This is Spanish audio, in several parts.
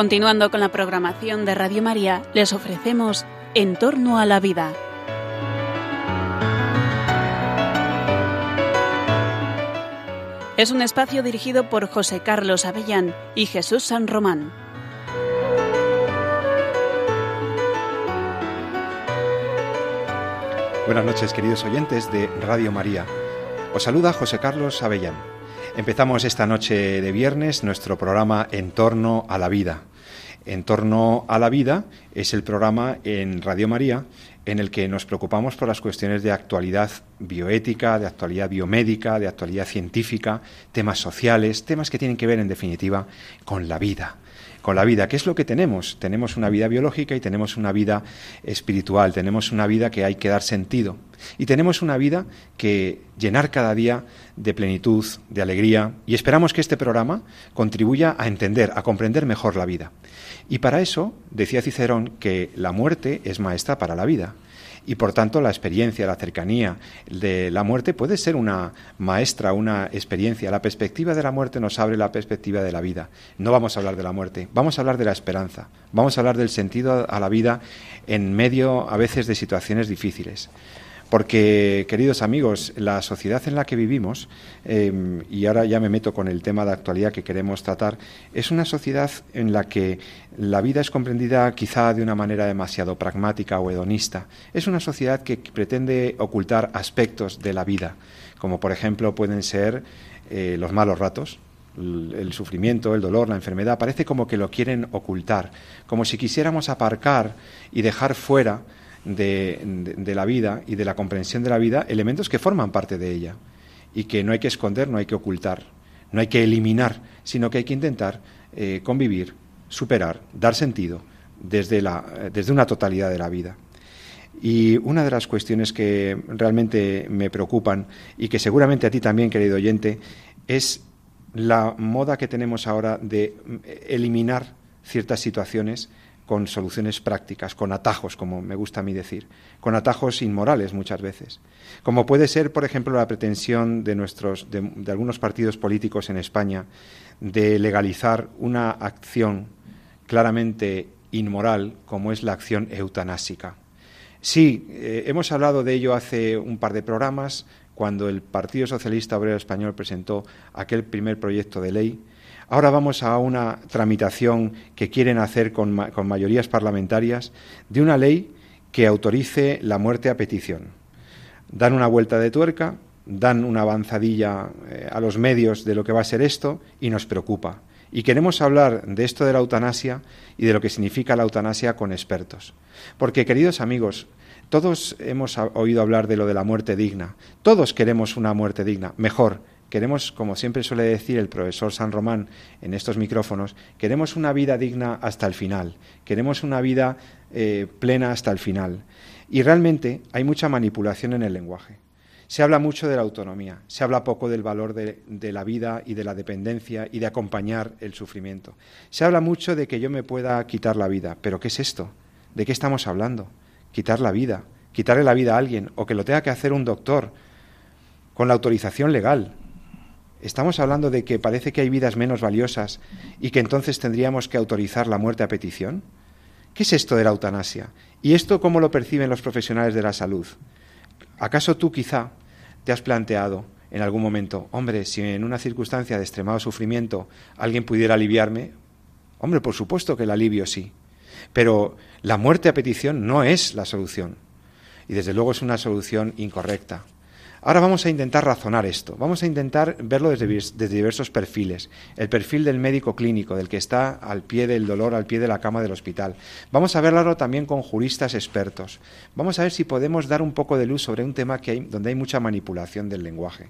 Continuando con la programación de Radio María, les ofrecemos En torno a la vida. Es un espacio dirigido por José Carlos Avellán y Jesús San Román. Buenas noches, queridos oyentes de Radio María. Os saluda José Carlos Avellán. Empezamos esta noche de viernes nuestro programa En torno a la vida. En torno a la vida es el programa en Radio María en el que nos preocupamos por las cuestiones de actualidad bioética, de actualidad biomédica, de actualidad científica, temas sociales, temas que tienen que ver en definitiva con la vida con la vida. ¿Qué es lo que tenemos? Tenemos una vida biológica y tenemos una vida espiritual, tenemos una vida que hay que dar sentido y tenemos una vida que llenar cada día de plenitud, de alegría y esperamos que este programa contribuya a entender, a comprender mejor la vida. Y para eso decía Cicerón que la muerte es maestra para la vida y por tanto la experiencia, la cercanía de la muerte puede ser una maestra, una experiencia. La perspectiva de la muerte nos abre la perspectiva de la vida. No vamos a hablar de la muerte, vamos a hablar de la esperanza, vamos a hablar del sentido a la vida en medio a veces de situaciones difíciles. Porque, queridos amigos, la sociedad en la que vivimos, em, y ahora ya me meto con el tema de actualidad que queremos tratar, es una sociedad en la que la vida es comprendida quizá de una manera demasiado pragmática o hedonista. Es una sociedad que pretende ocultar aspectos de la vida, como por ejemplo pueden ser eh, los malos ratos, el sufrimiento, el dolor, la enfermedad, parece como que lo quieren ocultar, como si quisiéramos aparcar y dejar fuera de, la vida y de la comprensión de la vida elementos que forman parte de ella y que no hay que esconder, no hay que ocultar, no hay que eliminar, sino que hay que intentar eh, convivir, superar, dar sentido desde, la, desde una totalidad de la vida. Y una de las cuestiones que realmente me preocupan y que seguramente a ti también, querido oyente, es la moda que tenemos ahora de eliminar ciertas situaciones con soluciones prácticas, con atajos, como me gusta a mí decir, con atajos inmorales muchas veces. Como puede ser, por ejemplo, la pretensión de, nuestros, de, algunos partidos políticos en España de legalizar una acción claramente inmoral como es la acción eutanásica. Sí, eh, hemos hablado de ello hace un par de programas, cuando el Partido Socialista Obrero Español presentó aquel primer proyecto de ley Ahora vamos a una tramitación que quieren hacer con, mayorías parlamentarias de una ley que autorice la muerte a petición. Dan una vuelta de tuerca, dan una avanzadilla eh, a los medios de lo que va a ser esto y nos preocupa. Y queremos hablar de esto de la eutanasia y de lo que significa la eutanasia con expertos. Porque, queridos amigos, todos hemos oído hablar de lo de la muerte digna. Todos queremos una muerte digna. Mejor, Queremos, como siempre suele decir el profesor San Román en estos micrófonos, queremos una vida digna hasta el final, queremos una vida eh, plena hasta el final. Y realmente hay mucha manipulación en el lenguaje. Se habla mucho de la autonomía, se habla poco del valor de, de, la vida y de la dependencia y de acompañar el sufrimiento. Se habla mucho de que yo me pueda quitar la vida, pero ¿qué es esto? ¿De qué estamos hablando? Quitar la vida, quitarle la vida a alguien o que lo tenga que hacer un doctor con la autorización legal. Estamos hablando de que parece que hay vidas menos valiosas y que entonces tendríamos que autorizar la muerte a petición. ¿Qué es esto de la eutanasia? ¿Y esto cómo lo perciben los profesionales de la salud? ¿Acaso tú quizá te has planteado en algún momento, hombre, si en una circunstancia de extremado sufrimiento alguien pudiera aliviarme? Hombre, por supuesto que el alivio sí. Pero la muerte a petición no es la solución. Y desde luego es una solución incorrecta. Ahora vamos a intentar razonar esto, vamos a intentar verlo desde, diversos perfiles. El perfil del médico clínico, del que está al pie del dolor, al pie de la cama del hospital. Vamos a verlo también con juristas expertos. Vamos a ver si podemos dar un poco de luz sobre un tema que hay, donde hay mucha manipulación del lenguaje.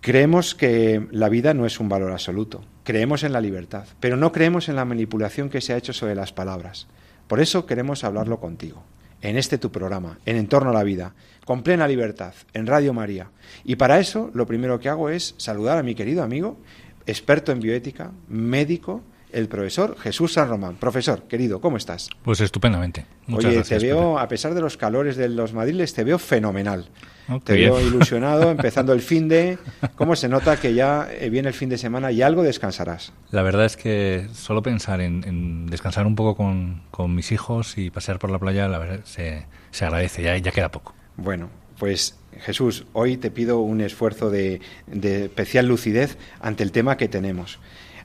Creemos que la vida no es un valor absoluto, creemos en la libertad, pero no creemos en la manipulación que se ha hecho sobre las palabras. Por eso queremos hablarlo contigo en este tu programa, en Entorno a la Vida, con plena libertad, en Radio María. Y para eso lo primero que hago es saludar a mi querido amigo, experto en bioética, médico, el profesor Jesús San Román. Profesor, querido, ¿cómo estás? Pues estupendamente. Muchas Oye, te veo, a pesar de los calores de los madriles, te veo fenomenal. Oh, te veo ilusionado, empezando el fin de... ¿Cómo se nota que ya eh, viene el fin de semana y algo descansarás? La verdad es que solo pensar en, descansar un poco con, mis hijos y pasear por la playa, la verdad, se, se agradece, ya, ya queda poco. Bueno, pues Jesús, hoy te pido un esfuerzo de, especial lucidez ante el tema que tenemos.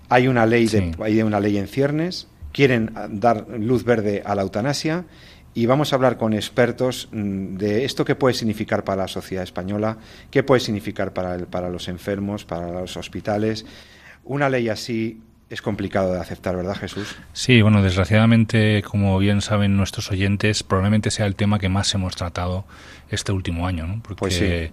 Hay una ley, de, hay una ley en ciernes, quieren dar luz verde a la eutanasia y vamos a hablar con expertos mm, de esto que puede significar para la sociedad española, qué puede significar para, para los enfermos, para los hospitales. Una ley así es complicado de aceptar, ¿verdad, Jesús? Sí, bueno, desgraciadamente, como bien saben nuestros oyentes, probablemente sea el tema que más hemos tratado este último año, ¿no? Porque pues eh,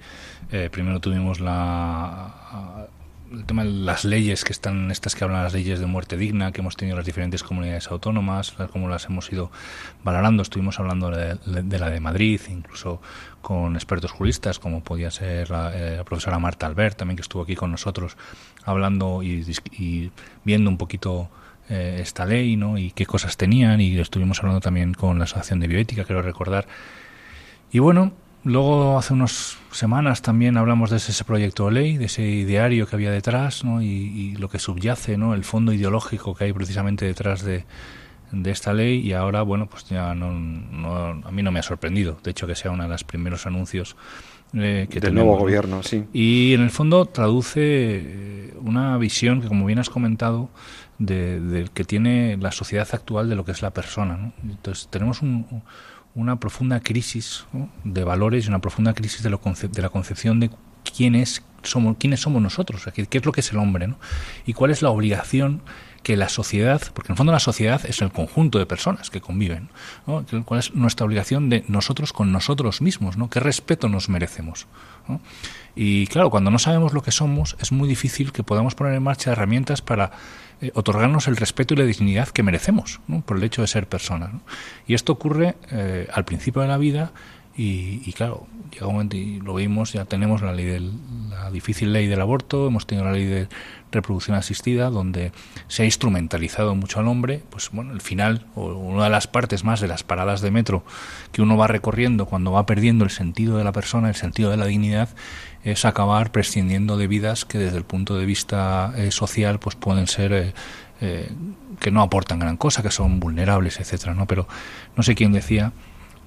primero tuvimos la el tema de las leyes que están, estas que hablan las leyes de muerte digna, que hemos tenido las diferentes comunidades autónomas, cómo las hemos ido valorando. Estuvimos hablando de, la de Madrid, incluso con expertos juristas, como podía ser eh, la, profesora Marta Albert, también que estuvo aquí con nosotros, hablando y, viendo un poquito eh, esta ley ¿no? y qué cosas tenían. Y estuvimos hablando también con la Asociación de Bioética, quiero recordar. Y bueno, Luego, hace unas semanas también hablamos de ese proyecto de ley, de ese ideario que había detrás ¿no? y, lo que subyace, ¿no? el fondo ideológico que hay precisamente detrás de, esta ley. Y ahora, bueno, pues ya no, a mí no me ha sorprendido, de hecho, que sea uno de los primeros anuncios eh, que del nuevo gobierno, sí. Y en el fondo traduce eh, una visión que, como bien has comentado, de, que tiene la sociedad actual de lo que es la persona. ¿no? Entonces, tenemos un una profunda crisis de valores y una profunda crisis de, lo de la concepción de quién somos, quiénes somos nosotros, qué, es lo que es el hombre, ¿no? y cuál es la obligación que la sociedad, porque en el fondo la sociedad es el conjunto de personas que conviven, cuál es nuestra obligación de nosotros con nosotros mismos, ¿no? qué respeto nos merecemos. Y claro, cuando no sabemos lo que somos, es muy difícil que podamos poner en marcha herramientas para eh, otorgarnos el respeto y la dignidad que merecemos por el hecho de ser personas. Y esto ocurre eh, al principio de la vida y, claro, llega un momento y lo vimos, ya tenemos la ley del, la difícil ley del aborto, hemos tenido la ley de reproducción asistida, donde se ha instrumentalizado mucho al hombre, pues bueno, el final, o una de las partes más de las paradas de metro que uno va recorriendo cuando va perdiendo el sentido de la persona, el sentido de la dignidad, es acabar prescindiendo de vidas que desde el punto de vista eh, social pues pueden ser eh, eh, que no aportan gran cosa, que son vulnerables, etcétera, ¿no? Pero no sé quién decía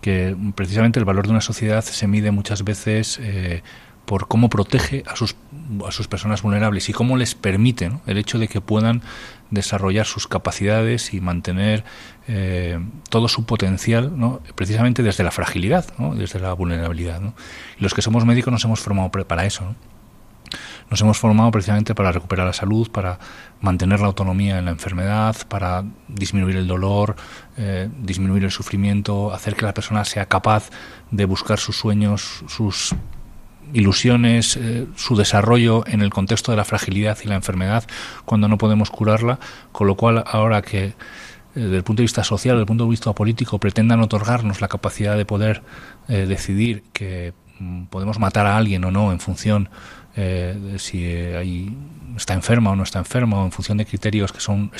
que precisamente el valor de una sociedad se mide muchas veces por cómo protege a sus, a sus personas vulnerables y cómo les permite el hecho de que puedan desarrollar sus capacidades y mantener eh, todo su potencial precisamente desde la fragilidad, desde la vulnerabilidad. los que somos médicos nos hemos formado para eso. Nos hemos formado precisamente para recuperar la salud, para mantener la autonomía en la enfermedad, para disminuir el dolor, eh, disminuir el sufrimiento, hacer que la persona sea capaz de buscar sus sueños, sus ilusiones, eh, su desarrollo en el contexto de la fragilidad y la enfermedad cuando no podemos curarla, con lo cual ahora que eh, desde el punto de vista social, desde el punto de vista político, pretendan otorgarnos la capacidad de poder eh, decidir que mm, podemos matar a alguien o no en función de si ahí está enferma o no está enferma o en función de criterios que son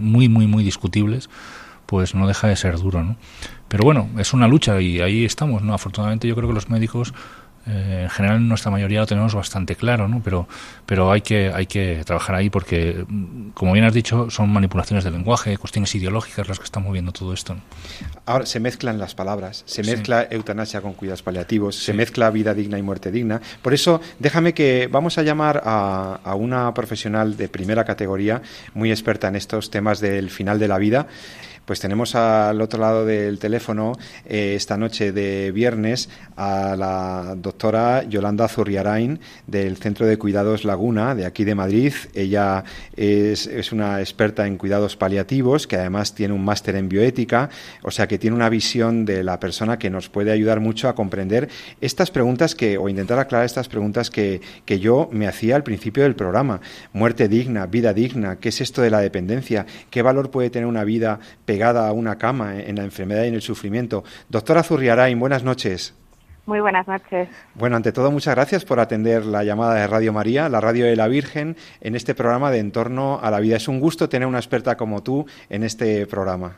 muy, muy, muy discutibles, pues no deja de ser duro, ¿no? Pero bueno, es una lucha y ahí estamos, ¿no? Afortunadamente yo creo que los médicos eh, en general en nuestra mayoría lo tenemos bastante claro, ¿no? pero, pero hay, que, hay que trabajar ahí porque, mm, como bien has dicho, son manipulaciones del lenguaje, cuestiones ideológicas las que están moviendo todo esto. Ahora se mezclan las palabras, se mezcla eutanasia con cuidados paliativos, se mezcla vida digna y muerte digna. Por eso, déjame que vamos a llamar a, a una profesional de primera categoría, muy experta en estos temas del final de la vida. Pues tenemos al otro lado del teléfono eh, esta noche de viernes a la doctora Yolanda Zurriarain del Centro de Cuidados Laguna de aquí de Madrid. Ella es, una experta en cuidados paliativos que además tiene un máster en bioética, o sea que tiene una visión de la persona que nos puede ayudar mucho a comprender estas preguntas que, o intentar aclarar estas preguntas que, que yo me hacía al principio del programa. Muerte digna, vida digna, ¿qué es esto de la dependencia? ¿Qué valor puede tener una vida pegada a una cama en la enfermedad y en el sufrimiento. Doctora Zurriarain, buenas noches. Muy buenas noches. Bueno, ante todo, muchas gracias por atender la llamada de Radio María, la radio de la Virgen, en este programa de Entorno a la Vida. Es un gusto tener una experta como tú en este programa.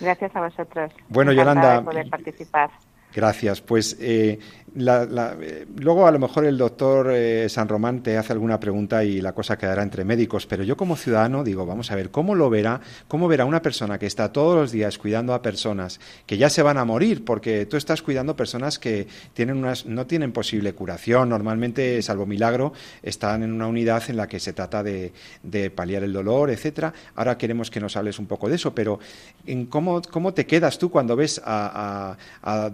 Gracias a vosotros. Bueno, Yolanda. De poder participar. Gracias. Pues eh, eh, luego a lo mejor el doctor eh, San Román te hace alguna pregunta y la cosa quedará entre médicos, pero yo como ciudadano digo, vamos a ver, ¿cómo lo verá? ¿Cómo verá una persona que está todos los días cuidando a personas que ya se van a morir? Porque tú estás cuidando personas que tienen unas, no tienen posible curación, normalmente, salvo milagro, están en una unidad en la que se trata de, paliar el dolor, etcétera. Ahora queremos que nos hables un poco de eso, pero ¿en cómo, cómo te quedas tú cuando ves a,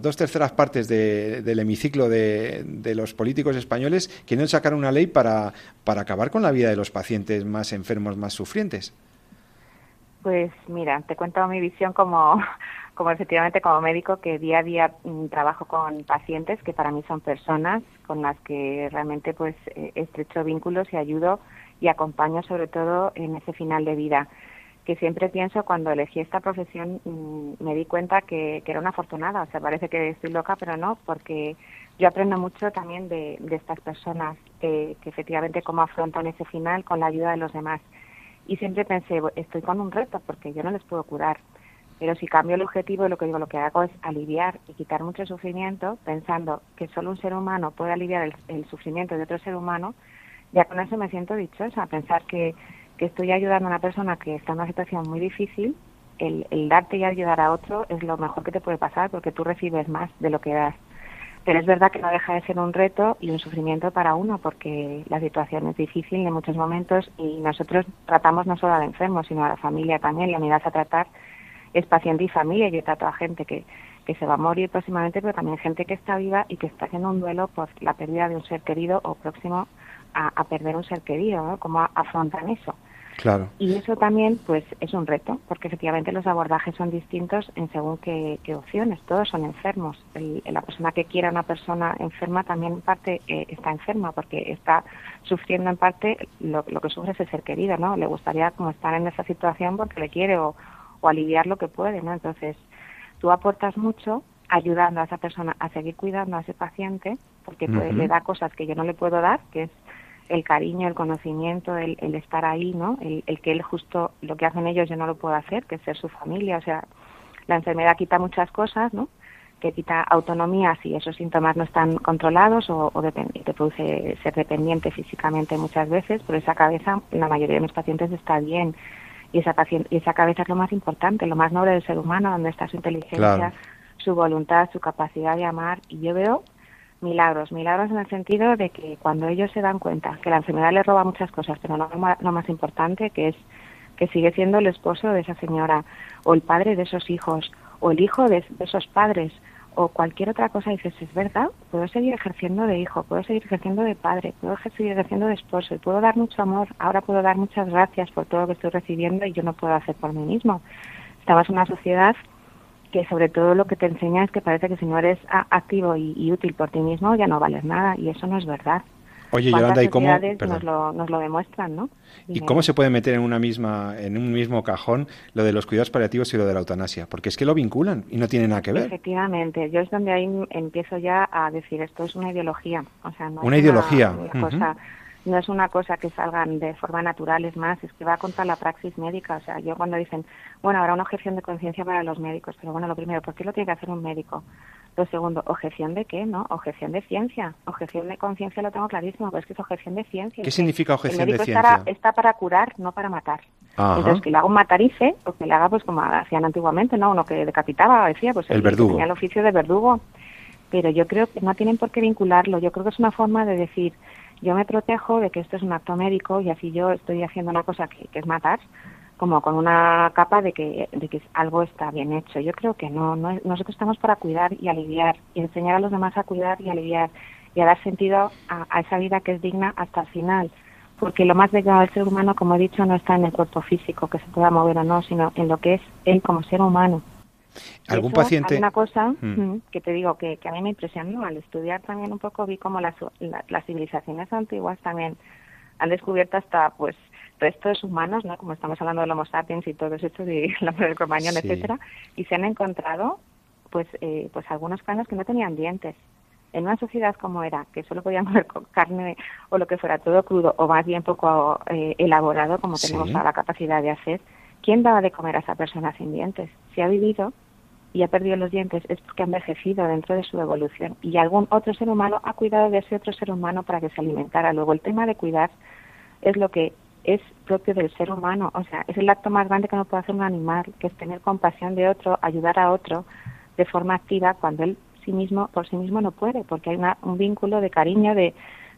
dos terceras partes del hemiciclo de, los políticos españoles quieren sacar una ley para, para acabar con la vida de los pacientes más enfermos, más sufrientes. Pues mira, te cuento mi visión como, como efectivamente como médico que día a día mm, trabajo con pacientes que para mí son personas con las que realmente pues eh, estrecho vínculos y ayudo y acompaño sobre todo en ese final de vida que siempre pienso cuando elegí esta profesión mm, me di cuenta que, que, era una afortunada, o sea, parece que estoy loca, pero no, porque yo aprendo mucho también de, estas personas que efectivamente cómo afrontan ese final con la ayuda de los demás. Y siempre pensé, estoy con un reto porque yo no les puedo curar. Pero si cambio el objetivo, lo que digo, lo que hago es aliviar y quitar mucho sufrimiento, pensando que solo un ser humano puede aliviar el, sufrimiento de otro ser humano, ya con eso me siento dichosa, pensar que, que estoy ayudando a una persona que está en una situación muy difícil, el, darte y ayudar a otro es lo mejor que te puede pasar porque tú recibes más de lo que das. Pero es verdad que no deja de ser un reto y un sufrimiento para uno porque la situación es difícil en muchos momentos y nosotros tratamos no solo al enfermo, sino a la familia también. La unidad a tratar es paciente y familia. Yo trato a gente que, que se va a morir próximamente, pero también gente que está viva y que está haciendo un duelo por la pérdida de un ser querido o próximo a, a perder un ser querido. ¿no? ¿Cómo afrontan eso? Claro. Y eso también, pues, es un reto, porque efectivamente los abordajes son distintos en según qué, opciones. Todos son enfermos. la persona que quiera una persona enferma también en parte eh, está enferma, porque está sufriendo en parte lo, que sufre ese ser querido, ¿no? Le gustaría como estar en esa situación porque le quiere o, aliviar lo que puede, ¿no? Entonces, tú aportas mucho ayudando a esa persona a seguir cuidando a ese paciente, porque pues, le da cosas que yo no le puedo dar, que es el cariño, el conocimiento, el, estar ahí, ¿no? El, que él justo lo que hacen ellos yo no lo puedo hacer, que es ser su familia. O sea, la enfermedad quita muchas cosas, ¿no? Que quita autonomía si esos síntomas no están controlados o, o te produce ser dependiente físicamente muchas veces, pero esa cabeza, la mayoría de mis pacientes está bien. Y esa, paciente, y esa cabeza es lo más importante, lo más noble del ser humano, donde está su inteligencia, su voluntad, su capacidad de amar. Y yo veo milagros, milagros en el sentido de que cuando ellos se dan cuenta que la enfermedad les roba muchas cosas, pero no lo más importante, que es que sigue siendo el esposo de esa señora, o el padre de esos hijos, o el hijo de, esos padres, o cualquier otra cosa, dices, es verdad, puedo seguir ejerciendo de hijo, puedo seguir ejerciendo de padre, puedo seguir ejerciendo de esposo, y puedo dar mucho amor, ahora puedo dar muchas gracias por todo lo que estoy recibiendo y yo no puedo hacer por mí mismo. Estamos en una sociedad que sobre todo lo que te enseña es que parece que si no eres activo y, útil por ti mismo ya no vales nada y eso no es verdad. Oye, Yolanda, ¿y cómo nos lo, nos lo demuestran, ¿no? ¿Y cómo se puede meter en una misma en un mismo cajón lo de los cuidados paliativos y lo de la eutanasia? Porque es que lo vinculan y no tiene nada que ver. Efectivamente, yo es donde ahí empiezo ya a decir esto es una ideología, o sea, no una ideología. cosa no es una cosa que salgan de forma natural, es más, es que va contra la praxis médica. O sea, yo cuando dicen, bueno, habrá una objeción de conciencia para los médicos, pero bueno, lo primero, ¿por qué lo tiene que hacer un médico? Lo segundo, ¿objeción de qué? ¿No? Objeción de ciencia. Objeción de conciencia lo tengo clarísimo, pero es que es objeción de ciencia. ¿Qué significa objeción de ciencia? está para curar, no para matar. Entonces, que le haga un matarice, o que le haga, pues como hacían antiguamente, ¿no? Uno que decapitaba, decía, pues el, verdugo. tenía el oficio de verdugo. Pero yo creo que no tienen por qué vincularlo. Yo creo que es una forma de decir, yo me protejo de que esto es un acto médico y así yo estoy haciendo una cosa que, es matar, como con una capa de que, de que algo está bien hecho. Yo creo que no, no, nosotros estamos para cuidar y aliviar y enseñar a los demás a cuidar y aliviar y a dar sentido a, esa vida que es digna hasta el final. Porque lo más bello del ser humano, como he dicho, no está en el cuerpo físico, que se pueda mover o no, sino en lo que es él como ser humano. ¿Algún paciente? Una cosa mm. Mm, que te digo que, a mí me impresionó. Al estudiar también un poco vi como las, las civilizaciones antiguas también han descubierto hasta pues restos humanos, ¿no? Como estamos hablando del Homo sapiens y todo eso de la del Cromañón, etcétera, y se han encontrado pues eh, pues algunos cráneos que no tenían dientes en una sociedad como era, que solo podíamos comer carne o lo que fuera todo crudo o más bien poco eh, elaborado, como tenemos la capacidad de hacer, ¿quién daba de comer a esa persona sin dientes? Si ha vivido y ha perdido los dientes es porque ha envejecido dentro de su evolución y algún otro ser humano ha cuidado de ese otro ser humano para que se alimentara. Luego el tema de cuidar es lo que es propio del ser humano, o sea, es el acto más grande que no puede hacer un animal, que es tener compasión de otro, ayudar a otro de forma activa cuando él sí mismo por sí mismo no puede, porque hay un vínculo de cariño, de,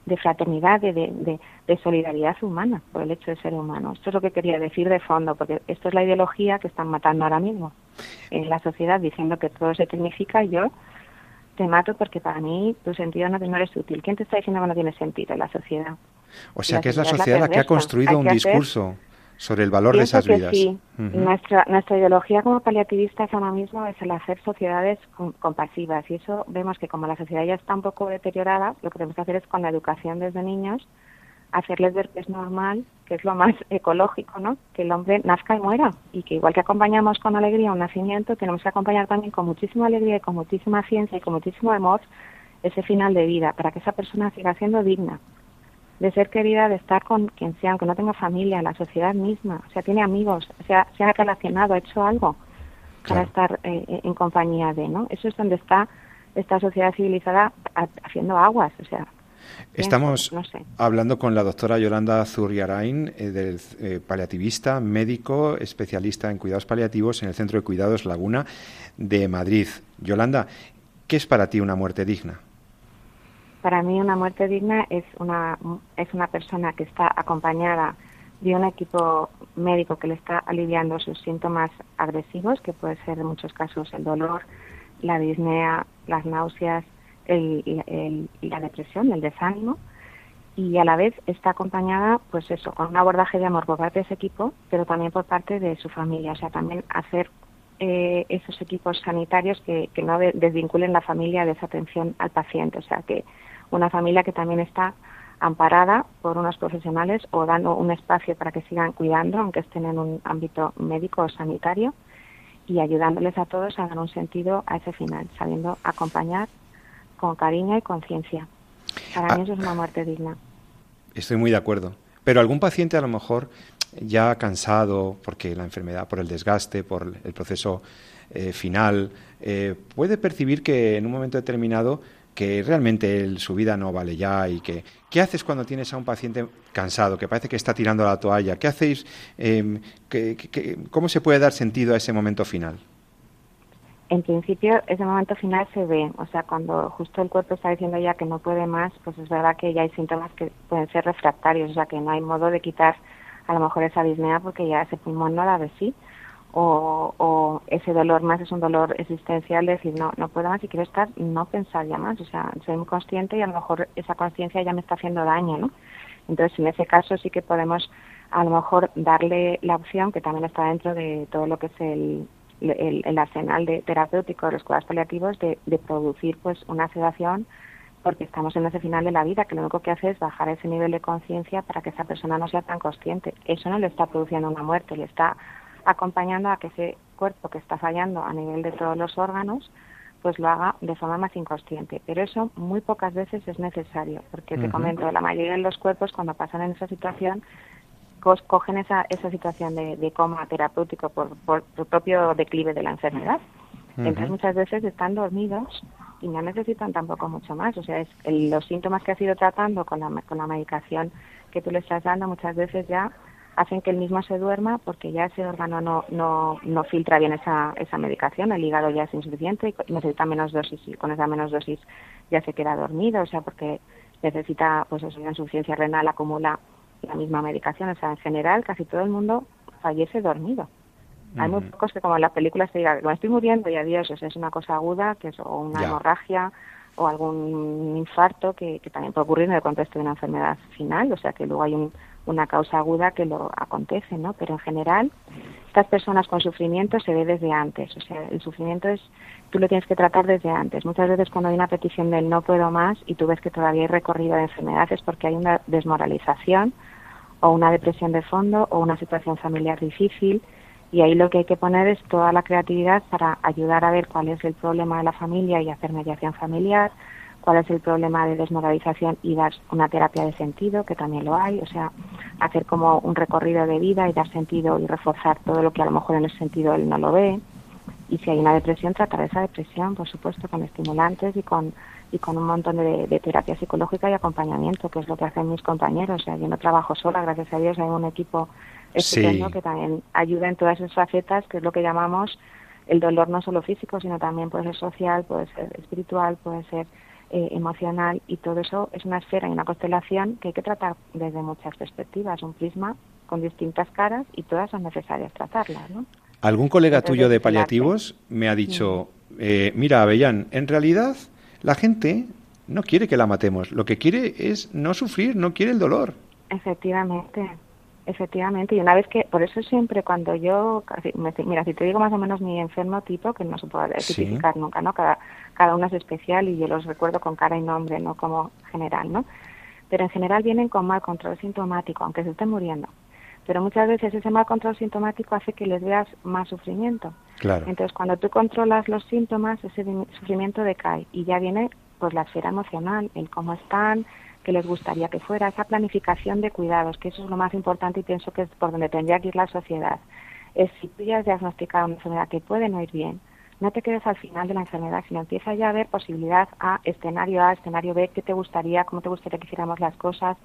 de fraternidad, de, de, de, solidaridad humana por el hecho de ser humano. Esto es lo que quería decir de fondo, porque esto es la ideología que están matando ahora mismo en la sociedad, diciendo que todo se tecnifica. Yo te mato porque para mí tu sentido no, no eres útil. ¿Quién te está diciendo que no tiene sentido en la sociedad? O sea, que es la sociedad la, que ha construido un discurso sobre el valor de esas vidas. Sí. nuestra, nuestra ideología como paliativistas ahora mismo es el hacer sociedades compasivas y eso vemos que como la sociedad ya está un poco deteriorada, lo que tenemos que hacer es con la educación desde niños hacerles ver que es normal, que es lo más ecológico, ¿no? Que el hombre nazca y muera y que igual que acompañamos con alegría un nacimiento, tenemos que acompañar también con muchísima alegría y con muchísima ciencia y con muchísimo amor ese final de vida para que esa persona siga siendo digna de ser querida, de estar con quien sea, aunque no tenga familia, la sociedad misma, o sea, tiene amigos, o sea, se ha relacionado, ha hecho algo para estar eh, en compañía de, ¿no? Eso es donde está esta sociedad civilizada haciendo aguas, o sea. Estamos hablando con la doctora Yolanda Zurriarain, eh, del eh, paliativista, médico, especialista en cuidados paliativos en el Centro de Cuidados Laguna de Madrid. Yolanda, ¿qué es para ti una muerte digna? Para mí una muerte digna es una, es una persona que está acompañada de un equipo médico que le está aliviando sus síntomas agresivos, que puede ser en muchos casos el dolor, la disnea, las náuseas, el, la depresión, el desánimo, y a la vez está acompañada, pues eso, con un abordaje de amor por parte de ese equipo, pero también por parte de su familia, o sea, también hacer eh, esos equipos sanitarios que, que no desvinculen la familia de esa atención al paciente, o sea, que una familia que también está amparada por unos profesionales o dando un espacio para que sigan cuidando, aunque estén en un ámbito médico o sanitario, y ayudándoles a todos a dar un sentido a ese final, sabiendo acompañar con cariño y conciencia. Para mí ah. eso es una muerte digna. Estoy muy de acuerdo. Pero algún paciente a lo mejor ya cansado porque la enfermedad, por el desgaste, por el proceso eh, final, eh, puede percibir que en un momento determinado que realmente su vida no vale ya y que ¿qué haces cuando tienes a un paciente cansado que parece que está tirando la toalla? ¿Qué hacéis? Eh, cómo se puede dar sentido a ese momento final? En principio, ese momento final se ve, o sea, cuando justo el cuerpo está diciendo ya que no puede más, pues es verdad que ya hay síntomas que pueden ser refractarios, o sea, que no hay modo de quitar a lo mejor esa disnea porque ya ese pulmón no da de sí o, ese dolor más es un dolor existencial, decir, no, no puedo más y quiero estar, no pensar ya más, o sea, soy muy consciente y a lo mejor esa conciencia ya me está haciendo daño, ¿no? Entonces, en ese caso sí que podemos a lo mejor darle la opción, que también está dentro de todo lo que es el, el, arsenal de terapéutico de los cuidados paliativos, de, de producir pues una sedación porque estamos en ese final de la vida, que lo único que hace es bajar ese nivel de conciencia para que esa persona no sea tan consciente. Eso no le está produciendo una muerte, le está acompañando a que ese cuerpo que está fallando a nivel de todos los órganos, pues lo haga de forma más inconsciente. Pero eso muy pocas veces es necesario, porque te comento, la mayoría de los cuerpos cuando pasan en esa situación cogen esa, esa situación de, coma terapéutico por, por, el propio declive de la enfermedad. Entonces muchas veces están dormidos y no necesitan tampoco mucho más. O sea, es los síntomas que has ido tratando con la, con la medicación que tú le estás dando muchas veces ya hacen que el mismo se duerma porque ya ese órgano no, no, no filtra bien esa, esa medicación, el hígado ya es insuficiente y necesita menos dosis y con esa menos dosis ya se queda dormido, o sea, porque necesita, pues eso, una insuficiencia renal acumula la misma medicación, o sea, en general casi todo el mundo fallece dormido. Hay muy pocos que como en las películas te digan, me estoy muriendo y adiós, o sea, es una cosa aguda, que es o una hemorragia o algún infarto que, que también puede ocurrir en el contexto de una enfermedad final, o sea, que luego hay un una causa aguda que lo acontece, ¿no? Pero en general, estas personas con sufrimiento se ve desde antes, o sea, el sufrimiento es, tú lo tienes que tratar desde antes. Muchas veces cuando hay una petición del no puedo más y tú ves que todavía hay recorrido de enfermedades porque hay una desmoralización o una depresión de fondo o una situación familiar difícil y ahí lo que hay que poner es toda la creatividad para ayudar a ver cuál es el problema de la familia y hacer mediación familiar, cuál es el problema de desmoralización y dar una terapia de sentido, que también lo hay, o sea, hacer como un recorrido de vida y dar sentido y reforzar todo lo que a lo mejor en ese sentido él no lo ve. Y si hay una depresión, tratar esa depresión, por supuesto, con estimulantes y con y con un montón de, terapia psicológica y acompañamiento, que es lo que hacen mis compañeros. O sea, yo no trabajo sola, gracias a Dios hay un equipo estupendo que también ayuda en todas esas facetas, que es lo que llamamos el dolor no solo físico, sino también puede ser social, puede ser espiritual, puede ser eh, emocional y todo eso es una esfera y una constelación que hay que tratar desde muchas perspectivas, un prisma con distintas caras y todas son necesarias tratarlas. ¿no? ¿Algún colega tuyo de paliativos me ha dicho, eh, mira, Avellán, en realidad la gente no quiere que la matemos, lo que quiere es no sufrir, no quiere el dolor. Efectivamente, efectivamente. Y una vez que, por eso siempre cuando yo, mira, si te digo más o menos mi enfermo tipo, que no se puede identificar nunca, ¿no? Cada, cada uno es especial y yo los recuerdo con cara y nombre, no como general, ¿no? Pero en general vienen con mal control sintomático, aunque se estén muriendo. Pero muchas veces ese mal control sintomático hace que les veas más sufrimiento. Entonces, cuando tú controlas los síntomas, ese sufrimiento decae y ya viene pues la esfera emocional, el cómo están, qué les gustaría que fuera, esa planificación de cuidados, que eso es lo más importante y pienso que es por donde tendría que ir la sociedad. Es si tú ya has diagnosticado una enfermedad que puede no ir bien, no te quedes al final de la enfermedad, sino empieza ya a ver posibilidad A, escenario A, escenario B, qué te gustaría, cómo te gustaría que hiciéramos las cosas,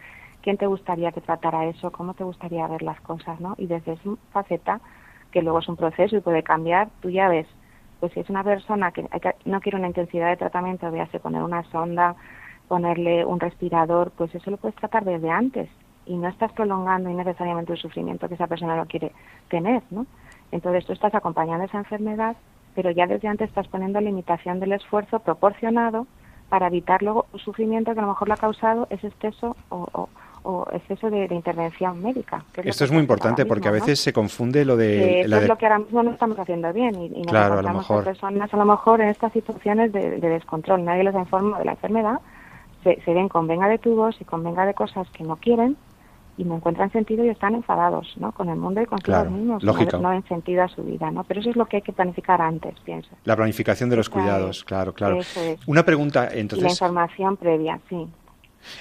quién te gustaría que tratara eso, cómo te gustaría ver las cosas, ¿no? Y desde esa faceta que luego es un proceso y puede cambiar, tú ya ves, pues si es una persona que, no quiere una intensidad de tratamiento, hace poner una sonda, ponerle un respirador, pues eso lo puedes tratar desde antes y no estás prolongando innecesariamente el sufrimiento que esa persona lo quiere tener, ¿no? Entonces tú estás acompañando esa enfermedad, pero ya desde antes estás poniendo limitación del esfuerzo proporcionado para evitar luego un sufrimiento que a lo mejor lo ha causado ese exceso o, o exceso de, intervención médica. Esto es muy importante porque a veces se confunde lo de... es lo que ahora mismo no estamos haciendo bien y, y claro, a lo mejor. personas a lo mejor en estas situaciones de, descontrol. Nadie les informa de la enfermedad, se, ven con venga de tubos y con venga de cosas que no quieren y no encuentran sentido y están enfadados ¿no? con el mundo y con claro, mismos. Lógico. No, ven sentido a su vida. ¿no? Pero eso es lo que hay que planificar antes, pienso. La planificación de los cuidados, claro, claro. Una pregunta, entonces... la información previa, sí.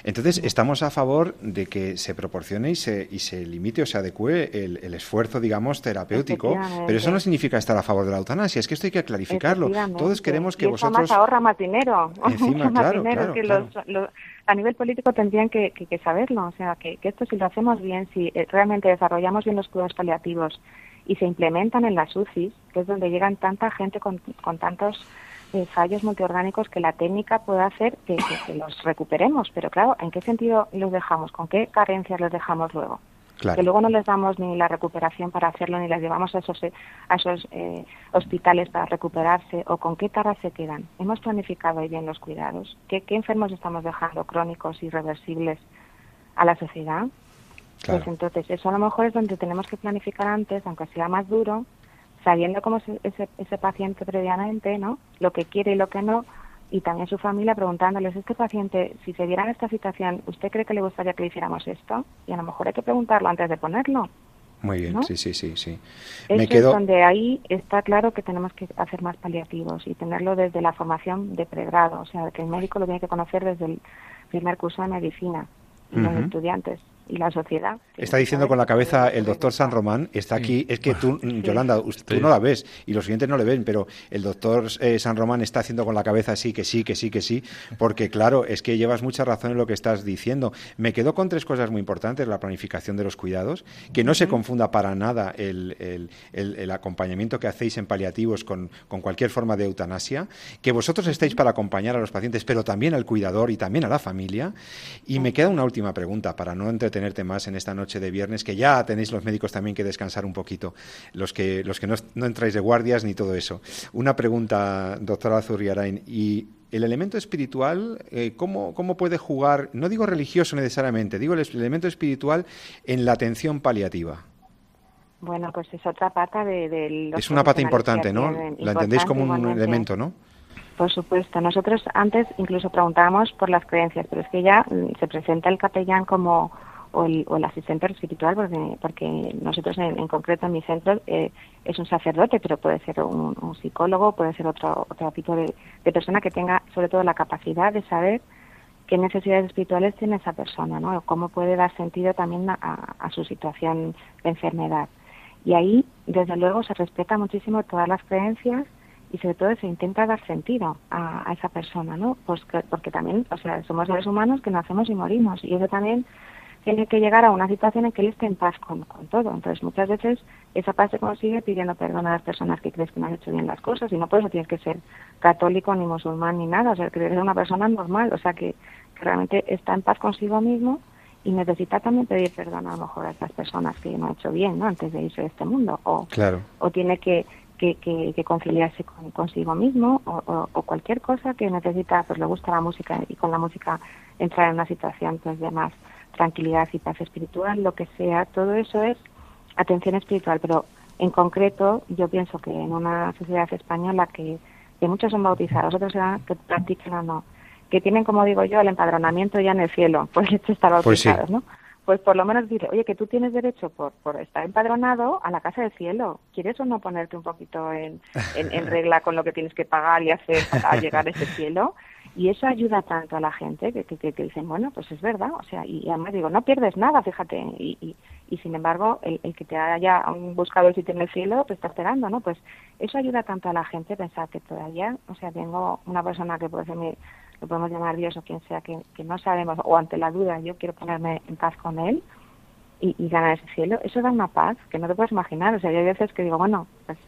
Entonces, estamos a favor de que se proporcione y se, y se limite o se adecue el, esfuerzo, digamos, terapéutico, pero eso no significa estar a favor de la eutanasia, es que esto hay que clarificarlo. Todos queremos que vosotros... más ahorra más dinero. Encima, claro, a nivel político tendrían que, saberlo, o sea, que, esto si lo hacemos bien, si eh, realmente desarrollamos bien los cuidados paliativos y se implementan en las UCIs, que es donde llegan tanta gente con, con tantos fallos multiorgánicos que la técnica puede hacer que, los recuperemos. Pero claro, ¿en qué sentido los dejamos? ¿Con qué carencias los dejamos luego? Que luego no les damos ni la recuperación para hacerlo, ni les llevamos a esos, a esos eh, hospitales para recuperarse, o con qué taras se quedan. ¿Hemos planificado bien los cuidados? ¿Qué, qué enfermos estamos dejando crónicos, irreversibles a la sociedad? Pues entonces, eso a lo mejor es donde tenemos que planificar antes, aunque sea más duro, sabiendo cómo es ese, ese paciente previamente, ¿no? Lo que quiere y lo que no, y también su familia preguntándoles, este paciente, si se diera en esta situación, ¿usted cree que le gustaría que le hiciéramos esto? Y a lo mejor hay que preguntarlo antes de ponerlo. Muy bien, sí, sí, sí, sí. Me quedo... es donde ahí está claro que tenemos que hacer más paliativos y tenerlo desde la formación de pregrado, o sea, que el médico lo tiene que conocer desde el primer curso de medicina y los estudiantes y la sociedad. Está diciendo con la cabeza el doctor San Román, está aquí, es que tú, Yolanda, tú no la ves y los siguientes no le ven, pero el doctor eh, San Román está haciendo con la cabeza sí, que sí, que sí, que sí, porque claro, es que llevas mucha razón en lo que estás diciendo. Me quedo con tres cosas muy importantes, la planificación de los cuidados, que no se confunda para nada el, el, acompañamiento que hacéis en paliativos con, con cualquier forma de eutanasia, que vosotros estéis para acompañar a los pacientes, pero también al cuidador y también a la familia. Y me queda una última pregunta para no entretener tenerte más en esta noche de viernes, que ya tenéis los médicos también que descansar un poquito, los que, los que no, entráis de guardias ni todo eso. Una pregunta, doctora Zurriarain, y el elemento espiritual, eh, ¿cómo, ¿cómo, puede jugar, no digo religioso necesariamente, digo el elemento espiritual en la atención paliativa? Bueno, pues es otra pata de... es una pata importante, ¿no? La entendéis como un elemento, ¿no? Por supuesto. Nosotros antes incluso preguntábamos por las creencias, pero es que ya mm, se presenta el capellán como o el, o el asistente espiritual, porque, porque nosotros en, concreto en mi centro eh, es un sacerdote, pero puede ser un, psicólogo, puede ser otro, otro tipo de, persona que tenga sobre todo la capacidad de saber qué necesidades espirituales tiene esa persona, ¿no? O cómo puede dar sentido también a, su situación de enfermedad. Y ahí, desde luego, se respeta muchísimo todas las creencias y sobre todo se intenta dar sentido a, a esa persona, ¿no? Pues porque también, o sea, somos seres humanos que nacemos y morimos y eso también tiene que llegar a una situación en que él esté en paz con, todo. Entonces, muchas veces esa paz se consigue pidiendo perdón a las personas que crees que no han hecho bien las cosas y no por eso tienes que ser católico ni musulmán ni nada, o sea, que eres una persona normal, o sea, que, realmente está en paz consigo mismo y necesita también pedir perdón a lo mejor a esas personas que no han hecho bien, ¿no? Antes de irse de este mundo. O, claro. o tiene que que, que, conciliarse con, consigo mismo o, o, cualquier cosa que necesita, pues le gusta la música y con la música entrar en una situación pues de más tranquilidad y paz espiritual, lo que sea, todo eso es atención espiritual, pero en concreto yo pienso que en una sociedad española que, que muchos son bautizados, otros serán que practican o no, que tienen, como digo yo, el empadronamiento ya en el cielo, pues estar pues bautizados, ¿no? Pues por lo menos decirle, oye, que tú tienes derecho por, por estar empadronado a la casa del cielo. ¿Quieres o no ponerte un poquito en, en, regla con lo que tienes que pagar y hacer para llegar a ese cielo? Y eso ayuda tanto a la gente que, que, que, dicen, bueno, pues es verdad. O sea, y además digo, no pierdes nada, fíjate. Y, y, y sin embargo, el, el, que te haya buscado el sitio en el cielo, te está esperando, ¿no? Pues eso ayuda tanto a la gente pensar que todavía, o sea, tengo una persona que puede ser mi lo podemos llamar Dios o quien sea, que, que no sabemos, o ante la duda, yo quiero ponerme en paz con Él y, y ganar ese cielo, eso da una paz que no te puedes imaginar. O sea, hay veces que digo, bueno, pues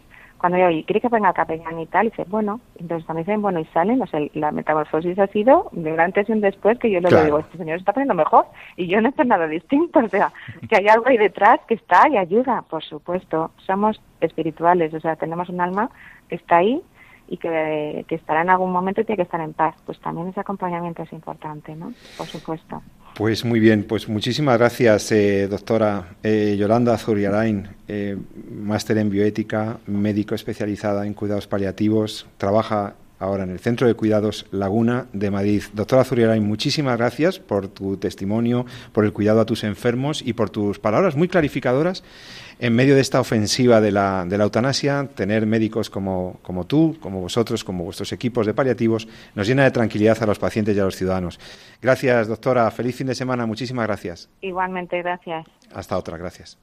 cuando yo, y quiere que venga el capellán y tal, y dice, bueno, entonces cuando dicen, bueno, y salen, o sea, la metamorfosis ha sido de un antes y un después, que yo le digo, este señor está poniendo mejor, y yo no estoy nada distinto, o sea, que hay algo ahí detrás que está y ayuda, por supuesto, somos espirituales, o sea, tenemos un alma que está ahí y que, estará en algún momento y tiene que estar en paz. Pues también ese acompañamiento es importante, ¿no? Por supuesto. Pues muy bien, pues muchísimas gracias, eh, doctora eh, Yolanda Zuriarain, eh, máster en bioética, médico especializada en cuidados paliativos, trabaja ahora en el Centro de Cuidados Laguna de Madrid. Doctora Zuriarain, muchísimas gracias por tu testimonio, por el cuidado a tus enfermos y por tus palabras muy clarificadoras en medio de esta ofensiva de la, de la eutanasia, tener médicos como, como tú, como vosotros, como vuestros equipos de paliativos, nos llena de tranquilidad a los pacientes y a los ciudadanos. Gracias, doctora. Feliz fin de semana. Muchísimas gracias. Igualmente, gracias. Hasta otra. Gracias.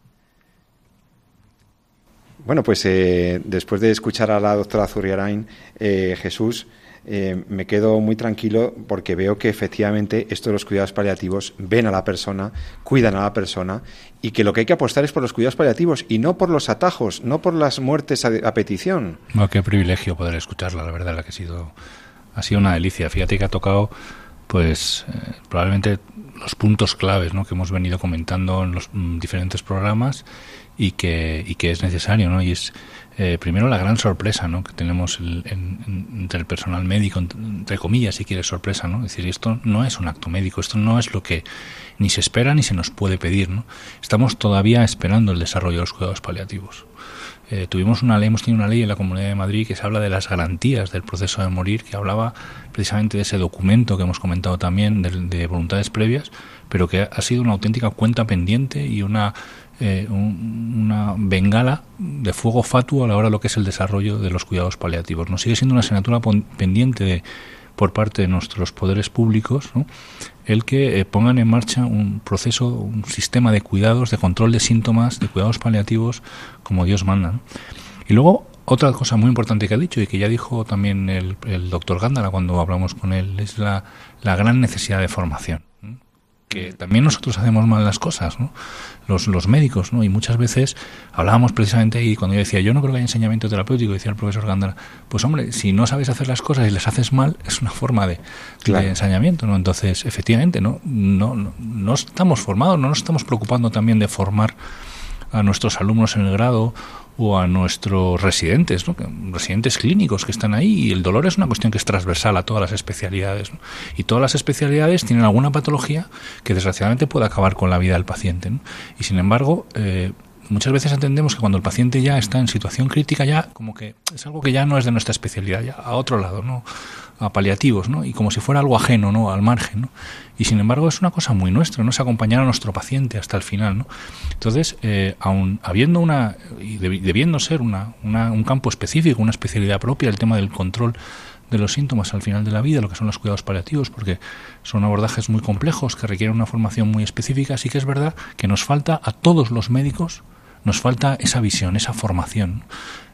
Bueno, pues eh, después de escuchar a la doctora Zurriarain, eh, Jesús, eh, me quedo muy tranquilo porque veo que efectivamente estos los cuidados paliativos ven a la persona, cuidan a la persona y que lo que hay que apostar es por los cuidados paliativos y no por los atajos, no por las muertes a, petición. No, qué privilegio poder escucharla, la verdad, la que ha sido, ha sido una delicia. Fíjate que ha tocado, pues, eh, probablemente los puntos claves ¿no? que hemos venido comentando en los mm, diferentes programas y que, y que es necesario, ¿no? Y es eh, primero la gran sorpresa ¿no? que tenemos entre el personal médico, entre comillas, si quieres sorpresa, ¿no? Es decir, esto no es un acto médico, esto no es lo que ni se espera ni se nos puede pedir, ¿no? Estamos todavía esperando el desarrollo de los cuidados paliativos. Eh, tuvimos una ley, hemos tenido una ley en la Comunidad de Madrid que se habla de las garantías del proceso de morir, que hablaba precisamente de ese documento que hemos comentado también de voluntades previas, pero que ha sido una auténtica cuenta pendiente y una eh, una bengala de fuego fatuo a la hora de lo que es el desarrollo de los cuidados paliativos. Nos sigue siendo una asignatura pendiente por parte de nuestros poderes públicos el que eh, pongan en marcha un proceso, un sistema de cuidados, de control de síntomas, de cuidados paliativos como Dios manda. Y luego otra cosa muy importante que ha dicho y que ya dijo también el, doctor Gándara cuando hablamos con él es la, la gran necesidad de formación que también nosotros hacemos mal las cosas, ¿no? Los, los médicos, ¿no? Y muchas veces hablábamos precisamente y cuando yo decía, yo no creo que haya enseñamiento terapéutico, decía el profesor Gándara, pues hombre, si no sabes hacer las cosas y las haces mal, es una forma de, de ensañamiento, ¿no? Entonces, efectivamente, ¿no? No, no, no estamos formados, no nos estamos preocupando también de formar a nuestros alumnos en el grado o a nuestros residentes, ¿no? residentes clínicos que están ahí. Y el dolor es una cuestión que es transversal a todas las especialidades. Y todas las especialidades tienen alguna patología que desgraciadamente puede acabar con la vida del paciente. Y sin embargo, eh, muchas veces entendemos que cuando el paciente ya está en situación crítica, ya como que es algo que ya no es de nuestra especialidad, ya a otro lado, ¿no? A paliativos, ¿no? Y como si fuera algo ajeno, ¿no? Al margen, ¿no? Y sin embargo es una cosa muy nuestra, ¿no? Es acompañar a nuestro paciente hasta el final, ¿no? Entonces, eh, aun habiendo una, y debiendo ser una, una, un campo específico, una especialidad propia, el tema del control de los síntomas al final de la vida, lo que son los cuidados paliativos, porque son abordajes muy complejos que requieren una formación muy específica. Sí que es verdad que nos falta a todos los médicos, nos falta esa visión, esa formación.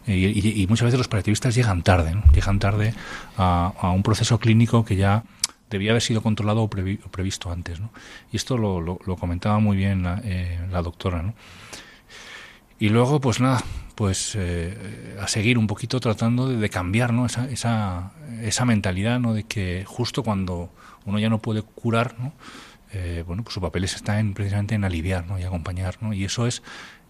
Y, muchas veces los paliativistas llegan tarde, llegan tarde a, un proceso clínico que ya debía haber sido controlado o, previsto antes. Y esto lo, comentaba muy bien la, eh, la doctora. ¿no? Y luego, pues nada, pues eh, a seguir un poquito tratando de, cambiar ¿no? esa, esa, esa, mentalidad ¿no? de que justo cuando uno ya no puede curar, ¿no? Eh, bueno, pues su papel está en, precisamente en aliviar ¿no? y acompañar. ¿no? Y eso es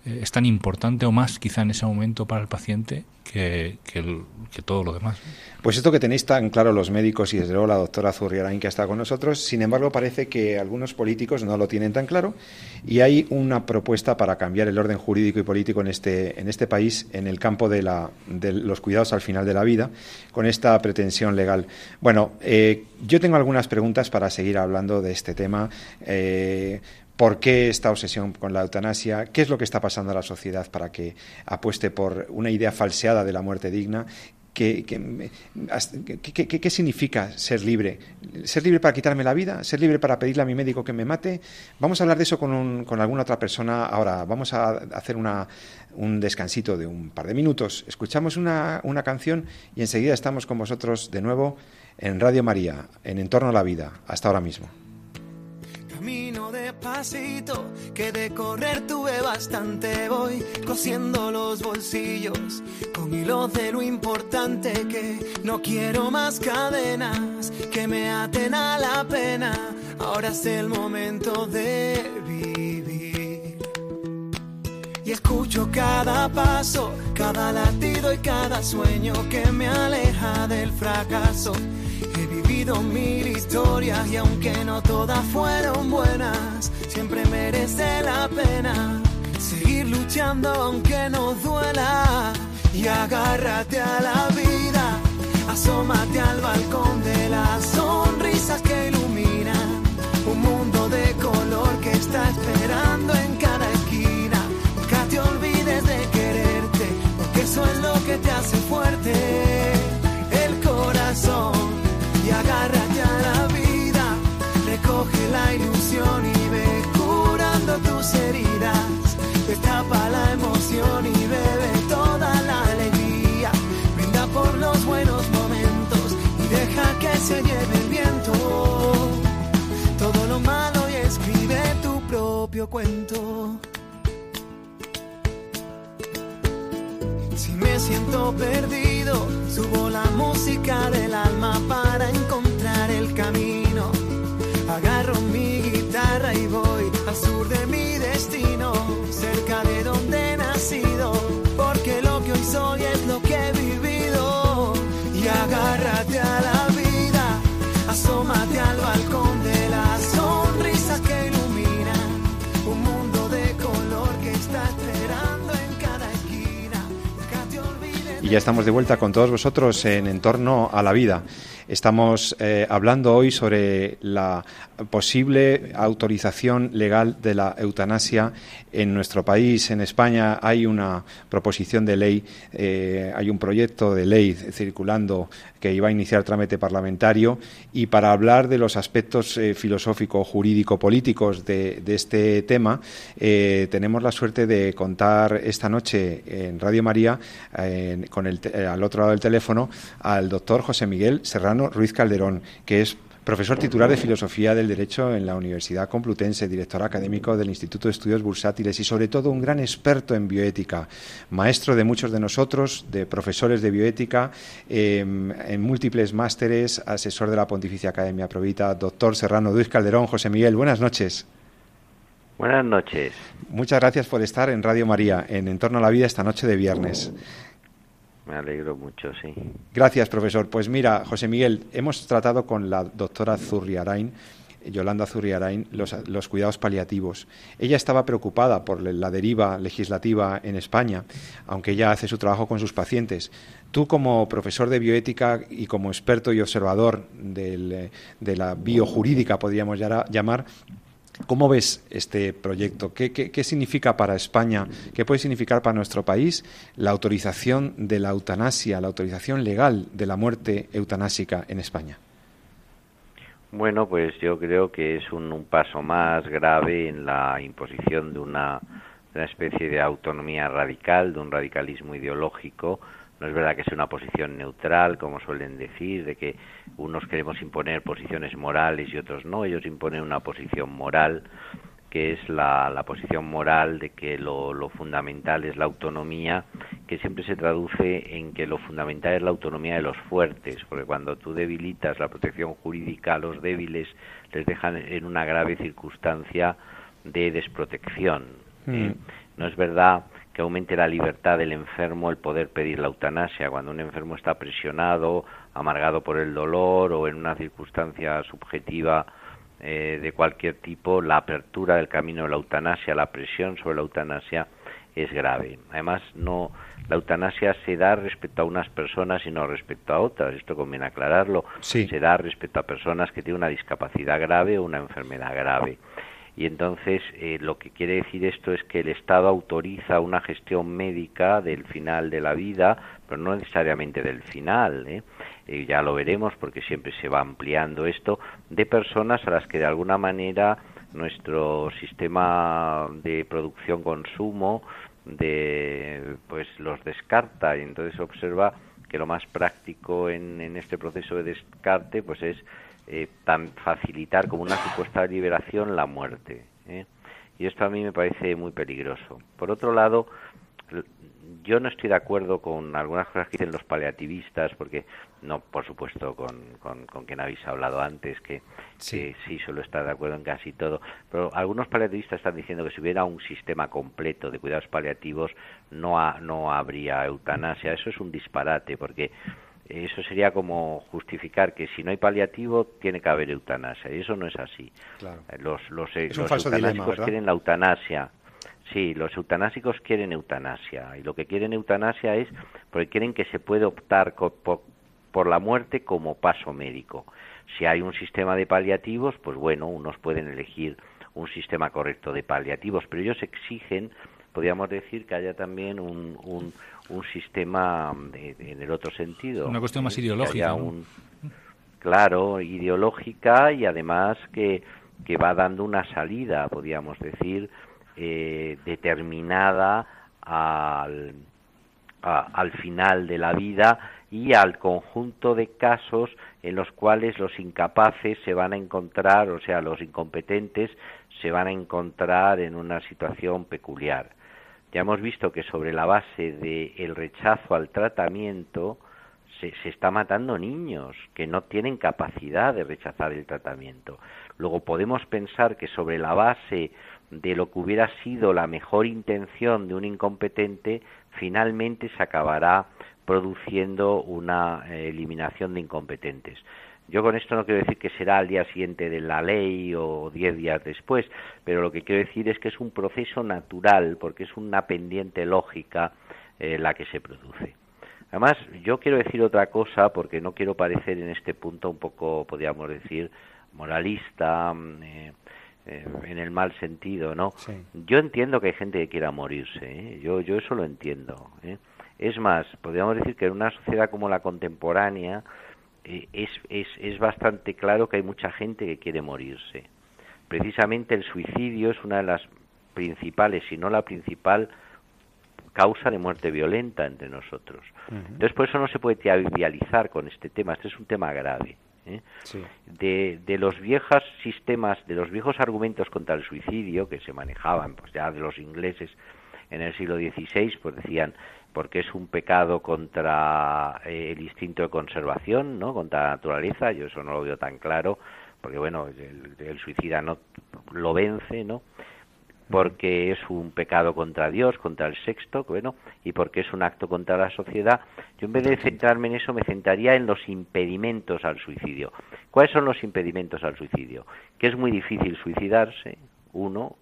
eh, es tan importante o más quizá en ese momento para el paciente que, que, todo lo demás. Pues esto que tenéis tan claro los médicos y desde luego la doctora Zurriarain que está con nosotros, sin embargo parece que algunos políticos no lo tienen tan claro y hay una propuesta para cambiar el orden jurídico y político en este, en este país en el campo de, la, de los cuidados al final de la vida con esta pretensión legal. Bueno, eh, yo tengo algunas preguntas para seguir hablando de este tema. Eh, ¿Por qué esta obsesión con la eutanasia? ¿Qué es lo que está pasando a la sociedad para que apueste por una idea falseada de la muerte digna? ¿Qué, qué, significa ser libre? ¿Ser libre para quitarme la vida? ¿Ser libre para pedirle a mi médico que me mate? Vamos a hablar de eso con, con alguna otra persona ahora. Vamos a hacer una, un descansito de un par de minutos. Escuchamos una, una canción y enseguida estamos con vosotros de nuevo en Radio María, en Entorno a la Vida. Hasta ahora mismo. Camino despacito, que de correr tuve bastante. Voy cosiendo los bolsillos con hilos de lo importante que no quiero más cadenas que me aten a la pena. Ahora es el momento de vivir. Y escucho cada paso, cada latido y cada sueño que me aleja del fracaso mil historias y aunque no todas fueron buenas, siempre merece la pena seguir luchando aunque nos duela y agárrate a la vida, asómate al balcón de las sonrisas que iluminan un mundo de color que está esperando en cada esquina. Nunca te olvides de quererte, porque eso es lo que te hace fuerte. El corazón Recoge la ilusión y ve curando tus heridas. Destapa la emoción y bebe toda la alegría. Brinda por los buenos momentos y deja que se lleve el viento. Todo lo malo y escribe tu propio cuento. Si me siento perdido, subo la música del alma para encontrar el camino. Agarro mi guitarra y voy al sur de mi destino, cerca de donde he nacido, porque lo que hoy soy es lo que he vivido. Y agárrate a la vida, asómate al balcón de la sonrisa que ilumina un mundo de color que está esperando y ya estamos de vuelta con todos vosotros en Entorno a la Vida. Estamos eh, hablando hoy sobre la posible autorización legal de la eutanasia en nuestro país. En España hay una proposición de ley, eh, hay un proyecto de ley circulando que iba a iniciar trámite parlamentario y para hablar de los aspectos eh, filosófico, jurídico, políticos de, este tema, tenemos la suerte de contar esta noche en Radio María, con el, al otro lado del teléfono, al doctor José Miguel Serrano Ruiz Calderón, que es profesor titular de Filosofía del Derecho en la Universidad Complutense, director académico del Instituto de Estudios Bursátiles y sobre todo un gran experto en bioética, maestro de muchos de nosotros, de profesores de bioética, em, en múltiples másteres, asesor de la Pontificia Academia Provita, doctor Serrano Ruiz Calderón, José Miguel, buenas noches. Buenas noches. Muchas gracias por estar en Radio María, en Entorno a la Vida, esta noche de viernes. Me alegro mucho, sí. Gracias, profesor. Pues mira, José Miguel, hemos tratado con la doctora Zurriarain Yolanda Zurriarain, los, los, cuidados paliativos. Ella estaba preocupada por la deriva legislativa en España, aunque ella hace su trabajo con sus pacientes. Tú, como profesor de bioética y como experto y observador de la biojurídica, podríamos llamar, ¿Cómo ves este proyecto? ¿Qué, ¿Qué, significa para España? ¿Qué puede significar para nuestro país la autorización de la eutanasia, la autorización legal de la muerte eutanásica en España? Bueno, pues yo creo que es un, paso más grave en la imposición de una, de una especie de autonomía radical, de un radicalismo ideológico no es verdad que sea una posición neutral, como suelen decir, de que unos queremos imponer posiciones morales y otros no. Ellos imponen una posición moral, que es la, la posición moral de que lo, lo, fundamental es la autonomía, que siempre se traduce en que lo fundamental es la autonomía de los fuertes, porque cuando tú debilitas la protección jurídica a los débiles, les dejan en una grave circunstancia de desprotección. ¿eh? Mm. No es verdad que aumente la libertad del enfermo el poder pedir la eutanasia. Cuando un enfermo está presionado, amargado por el dolor o en una circunstancia subjetiva eh, de cualquier tipo, la apertura del camino de la eutanasia, la presión sobre la eutanasia es grave. Además, no la eutanasia se da respecto a unas personas y no respecto a otras. Esto conviene aclararlo. Se da respecto a personas que tienen una discapacidad grave o una enfermedad grave y entonces eh, lo que quiere decir esto es que el Estado autoriza una gestión médica del final de la vida, pero no necesariamente del final, ¿eh? Eh, ya lo veremos porque siempre se va ampliando esto, de personas a las que de alguna manera nuestro sistema de producción-consumo de pues los descarta y entonces observa que lo más práctico en, en este proceso de descarte pues es eh, tan facilitar como una supuesta liberación la muerte. ¿eh? Y esto a mí me parece muy peligroso. Por otro lado, yo no estoy de acuerdo con algunas cosas que dicen los paliativistas, porque no, por supuesto, con, con, quien habéis hablado antes, que sí. sí suelo estar de acuerdo en casi todo, pero algunos paliativistas están diciendo que si hubiera un sistema completo de cuidados paliativos no, no habría eutanasia. Eso es un disparate, porque eso sería como justificar que si no hay paliativo tiene que haber eutanasia y eso no es así. Eh, los los, eh, eutanásicos quieren la eutanasia. Sí, los eutanásicos quieren eutanasia y lo que quieren eutanasia es porque quieren que se puede optar por, la muerte como paso médico. Si hay un sistema de paliativos, pues bueno, unos pueden elegir un sistema correcto de paliativos, pero ellos exigen, podríamos decir, que haya también un, un sistema en el otro sentido. Una cuestión más ideológica. claro, ideológica y además que, que va dando una salida, podríamos decir, eh, determinada al, al final de la vida y al conjunto de casos en los cuales los incapaces se van a encontrar, o sea, los incompetentes se van a encontrar en una situación peculiar. Ya hemos visto que sobre la base del rechazo al tratamiento se, se, está matando niños que no tienen capacidad de rechazar el tratamiento. Luego podemos pensar que sobre la base de lo que hubiera sido la mejor intención de un incompetente, finalmente se acabará produciendo una eh, eliminación de incompetentes. Yo con esto no quiero decir que será al día siguiente de la ley o diez días después, pero lo que quiero decir es que es un proceso natural, porque es una pendiente lógica eh, la que se produce. Además, yo quiero decir otra cosa, porque no quiero parecer en este punto un poco, podríamos decir, moralista, mm, eh, eh, en el mal sentido, ¿no? Yo entiendo que hay gente que quiera morirse, yo, yo eso lo entiendo. Es más, podríamos decir que en una sociedad como la contemporánea, es, es, es bastante claro que hay mucha gente que quiere morirse. Precisamente el suicidio es una de las principales, si no la principal, causa de muerte violenta entre nosotros. Entonces, por eso no se puede trivializar con este tema. Este es un tema grave. ¿eh? De, de, los viejos sistemas, de los viejos argumentos contra el suicidio que se manejaban, pues ya de los ingleses en el siglo XVI, pues decían porque es un pecado contra eh, el instinto de conservación, ¿no? Contra la naturaleza. Yo eso no lo veo tan claro, porque bueno, el, suicida no lo vence, ¿no? porque es un pecado contra Dios, contra el sexto, bueno, y porque es un acto contra la sociedad, yo en vez de centrarme en eso me centraría en los impedimentos al suicidio. ¿Cuáles son los impedimentos al suicidio? Que es muy difícil suicidarse, uno,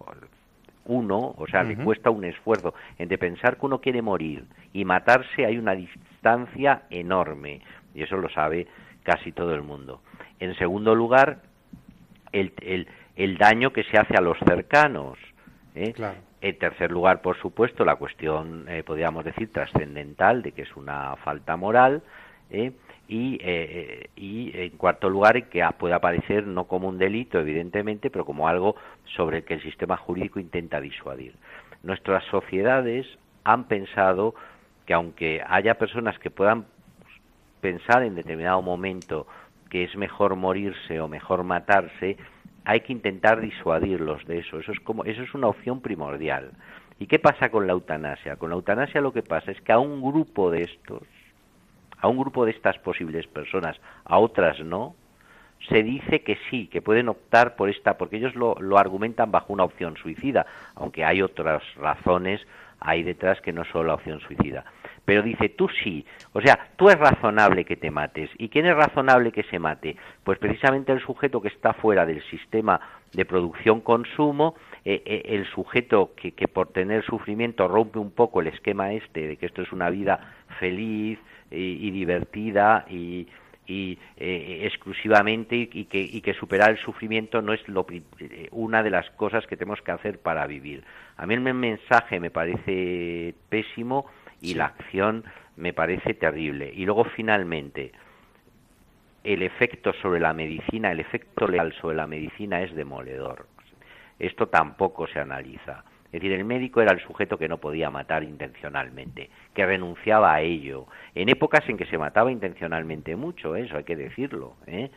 uno, o sea, le cuesta un esfuerzo. Entre pensar que uno quiere morir y matarse hay una distancia enorme, y eso lo sabe casi todo el mundo. En segundo lugar, el, el, el daño que se hace a los cercanos. ¿eh? En tercer lugar, por supuesto, la cuestión, eh, podríamos decir, trascendental de que es una falta moral. ¿eh? Y, eh, y, en cuarto lugar que puede aparecer no como un delito evidentemente pero como algo sobre el que el sistema jurídico intenta disuadir nuestras sociedades han pensado que aunque haya personas que puedan pensar en determinado momento que es mejor morirse o mejor matarse hay que intentar disuadirlos de eso. Eso es como, eso es una opción primordial. ¿Y qué pasa con la eutanasia? Con la eutanasia lo que pasa es que a un grupo de estos, a un grupo de estas posibles personas, a otras no, se dice que sí, que pueden optar por esta, porque ellos lo, argumentan bajo una opción suicida, aunque hay otras razones hay detrás que no solo la opción suicida pero dice tú sí, o sea, tú es razonable que te mates. ¿Y quién es razonable que se mate? Pues precisamente el sujeto que está fuera del sistema de producción-consumo, eh, eh, el sujeto que, que, por tener sufrimiento rompe un poco el esquema este de que esto es una vida feliz y, divertida y, y eh, exclusivamente y que, y que superar el sufrimiento no es lo, una de las cosas que tenemos que hacer para vivir. A mí el mensaje me parece pésimo y la acción me parece terrible. Y luego finalmente, el efecto sobre la medicina, el efecto legal sobre la medicina es demoledor. Esto tampoco se analiza. Es decir, el médico era el sujeto que no podía matar intencionalmente, que renunciaba a ello. En épocas en que se mataba intencionalmente mucho, eso hay que decirlo. ¿eh?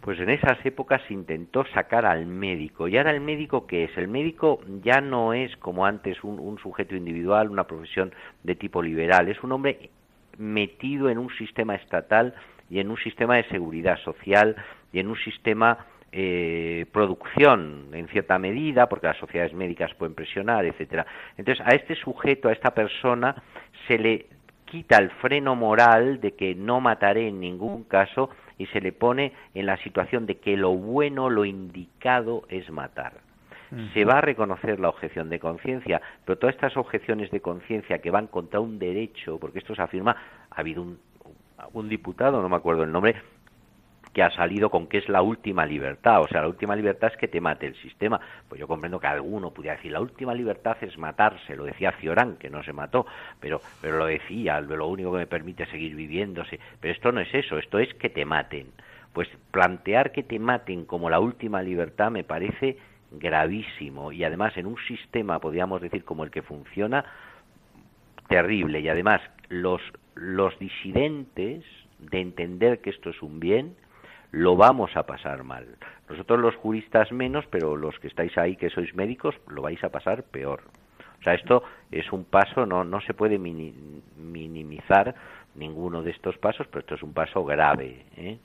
pues en esas épocas intentó sacar al médico. ¿Y ahora el médico qué es? El médico ya no es como antes un, sujeto individual, una profesión de tipo liberal, es un hombre metido en un sistema estatal y en un sistema de seguridad social y en un sistema eh, producción en cierta medida, porque las sociedades médicas pueden presionar, etcétera. Entonces, a este sujeto, a esta persona, se le quita el freno moral de que no mataré en ningún caso y se le pone en la situación de que lo bueno, lo indicado es matar. Se va a reconocer la objeción de conciencia, pero todas estas objeciones de conciencia que van contra un derecho, porque esto se afirma, ha habido un, un diputado, no me acuerdo el nombre, que ha salido con que es la última libertad. O sea, la última libertad es que te mate el sistema. Pues yo comprendo que alguno pudiera decir, la última libertad es matarse. Lo decía Fiorán, que no se mató, pero, pero lo decía, lo único que me permite seguir viviéndose. Pero esto no es eso, esto es que te maten. Pues plantear que te maten como la última libertad me parece gravísimo y además en un sistema, podríamos decir, como el que funciona, terrible. Y además los, los disidentes de entender que esto es un bien, lo vamos a pasar mal. Nosotros los juristas menos, pero los que estáis ahí que sois médicos, lo vais a pasar peor. O sea, esto es un paso, no, no se puede minimizar ninguno de estos pasos, pero esto es un paso grave. ¿eh?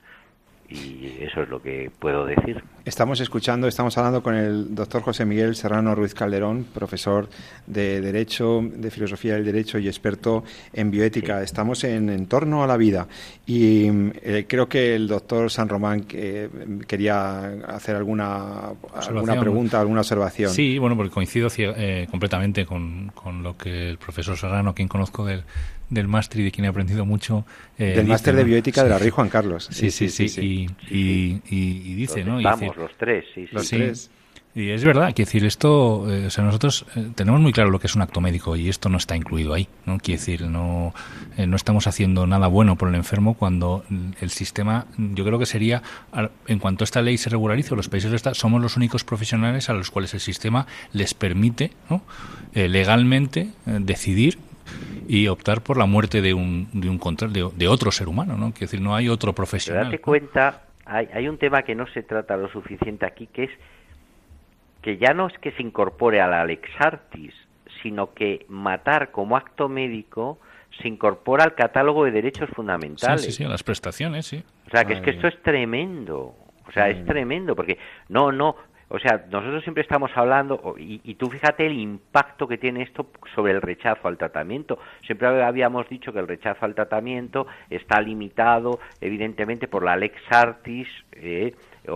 Y eso es lo que puedo decir. Estamos escuchando, estamos hablando con el doctor José Miguel Serrano Ruiz Calderón, profesor de Derecho, de Filosofía del Derecho y experto en bioética. Estamos en, en torno a la vida y eh, creo que el doctor San Román eh, quería hacer alguna, alguna pregunta, alguna observación. Sí, bueno, porque coincido eh, completamente con, con lo que el profesor Serrano, quien conozco del del máster y de quien he aprendido mucho. Eh, del máster de bioética de la Rey Juan Carlos. Sí, sí, sí. Y, y, dice, ¿no? Vamos, los tres, sí, Los tres. Y es verdad, quiere decir, esto, eh, o sea, nosotros eh, tenemos muy claro lo que es un acto médico y esto no está incluido ahí, ¿no? Quiere decir, no, no estamos haciendo nada bueno por el enfermo cuando el sistema, yo creo que sería, en cuanto esta ley se regularice, los países de esta, somos los únicos profesionales a los cuales el sistema les permite, ¿no? legalmente decidir y optar por la muerte de un, de, un de, de otro ser humano, ¿no? Quiere decir, no hay otro profesional. Pero date cuenta, hay, hay un tema que no se trata lo suficiente aquí, que es que ya no es que se incorpore a la Lex Artis, sino que matar como acto médico se incorpora al catálogo de derechos fundamentales. Sí, sí, sí, a las prestaciones, sí. O sea, que es que esto es tremendo. O sea, es tremendo, porque no, no, o sea, nosotros siempre estamos hablando, y, y, tú fíjate el impacto que tiene esto sobre el rechazo al tratamiento. Siempre habíamos dicho que el rechazo al tratamiento está limitado, evidentemente, por la lex artis. Eh,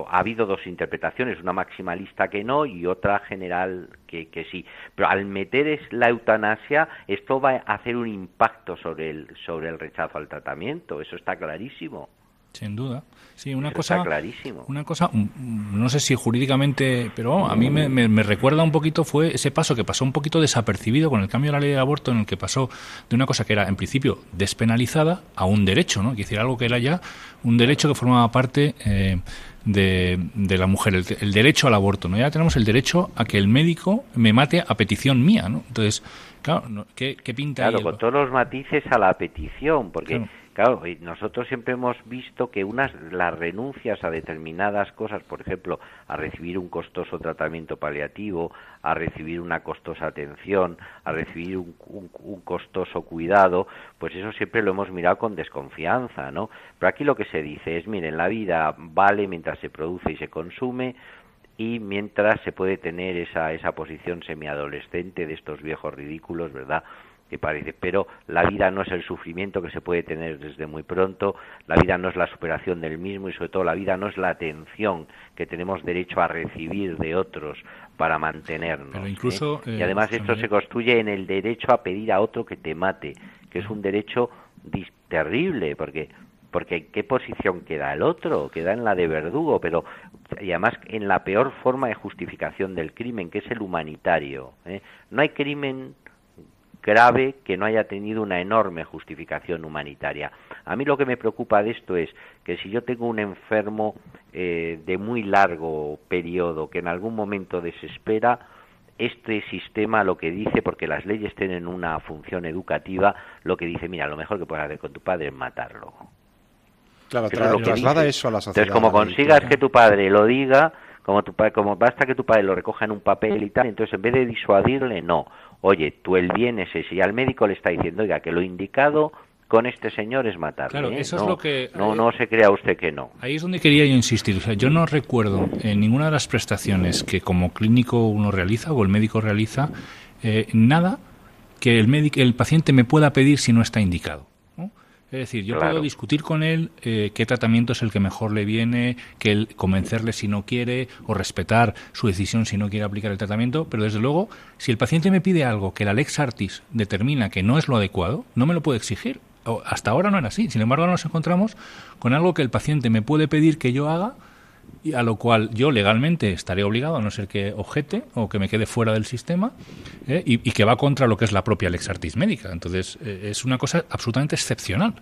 ha habido dos interpretaciones, una maximalista que no y otra general que, que sí. Pero al meter es la eutanasia, esto va a hacer un impacto sobre el, sobre el rechazo al tratamiento, eso está clarísimo. Sin duda. Sí, una cosa. clarísimo. Una cosa, mm, no sé si jurídicamente, pero a mí me, recuerda un poquito fue ese paso que pasó un poquito desapercibido con el cambio de la ley de aborto, en el que pasó de una cosa que era en principio despenalizada a un derecho, ¿no? Que decir algo que era ya un derecho que formaba parte eh, de, de, la mujer, el, derecho al aborto, ¿no? Ya tenemos el derecho a que el médico me mate a petición mía, ¿no? Entonces, claro, ¿qué, pinta Claro, con todos los matices a la petición, porque. Claro, nosotros siempre hemos visto que unas las renuncias a determinadas cosas, por ejemplo, a recibir un costoso tratamiento paliativo, a recibir una costosa atención, a recibir un, un, costoso cuidado, pues eso siempre lo hemos mirado con desconfianza, ¿no? Pero aquí lo que se dice es, miren, la vida vale mientras se produce y se consume, y mientras se puede tener esa, esa posición semiadolescente de estos viejos ridículos, ¿verdad? Parece, pero la vida no es el sufrimiento que se puede tener desde muy pronto, la vida no es la superación del mismo y sobre todo la vida no es la atención que tenemos derecho a recibir de otros para mantenernos. incluso, ¿eh? y además esto se construye en el derecho a pedir a otro que te mate, que es un derecho terrible, porque porque en qué posición queda el otro, queda en la de verdugo, pero y además en la peor forma de justificación del crimen, que es el humanitario. ¿eh? No hay crimen grave que no haya tenido una enorme justificación humanitaria. A mí lo que me preocupa de esto es que si yo tengo un enfermo eh, de muy largo periodo que en algún momento desespera, este sistema lo que dice, porque las leyes tienen una función educativa, lo que dice, mira, lo mejor que puedes hacer con tu padre es matarlo. Claro, traslada eso a la sociedad. Entonces, como consigas que tu padre lo diga, como, tu, como basta que tu padre lo recoja en un papel y tal, entonces en vez de disuadirle, no, oye, tú el bien es ese, y al médico le está diciendo, oiga, que lo indicado con este señor es matarle. Claro, ¿eh? eso no, es lo que... No, no se crea usted que no. Ahí es donde quería yo insistir. O sea, yo no recuerdo en ninguna de las prestaciones que como clínico uno realiza o el médico realiza eh, nada que el, el paciente me pueda pedir si no está indicado. Es decir, yo puedo discutir con él eh, qué tratamiento es el que mejor le viene, que él convencerle si no quiere o respetar su decisión si no quiere aplicar el tratamiento, pero desde luego, si el paciente me pide algo que la Lex Artis determina que no es lo adecuado, no me lo puede exigir. hasta ahora no era así. Sin embargo, nos encontramos con algo que el paciente me puede pedir que yo haga y a lo cual yo legalmente estaré obligado, a no ser que objete o que me quede fuera del sistema, ¿eh? y, que va contra lo que es la propia Lex Artis médica. Entonces, eh, es una cosa absolutamente excepcional.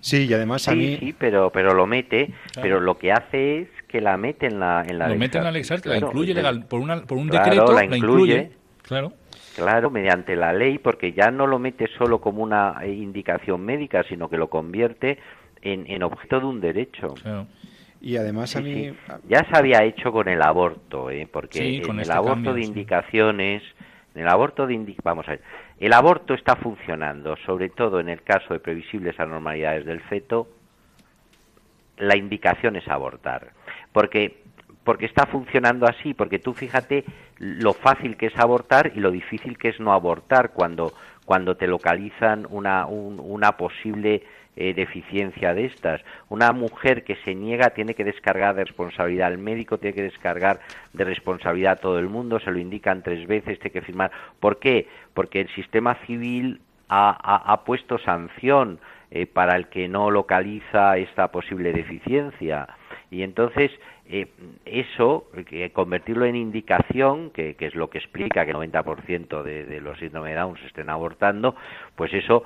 Sí, y además a sí, Sí, pero, pero lo mete, pero lo que hace es que la mete en la, en la Lo mete en la Lex Artis, la incluye legal, por, una, por un decreto, la incluye, claro. Claro, mediante la ley, porque ya no lo mete solo como una indicación médica, sino que lo convierte en, en objeto de un derecho. Claro. Y además a mí... Ya se había hecho con el aborto, ¿eh? porque en el este aborto de indicaciones, en el aborto de vamos a ver, el aborto está funcionando, sobre todo en el caso de previsibles anormalidades del feto, la indicación es abortar, porque porque está funcionando así, porque tú fíjate lo fácil que es abortar y lo difícil que es no abortar cuando cuando te localizan una, una posible eh, deficiencia de estas. Una mujer que se niega tiene que descargar de responsabilidad al médico, tiene que descargar de responsabilidad a todo el mundo, se lo indican tres veces, tiene que firmar. ¿Por qué? Porque el sistema civil ha, puesto sanción eh, para el que no localiza esta posible deficiencia. Y entonces eh, eso, convertirlo en indicación, que, es lo que explica que el 90% de, de los síndromes de Down estén abortando, pues eso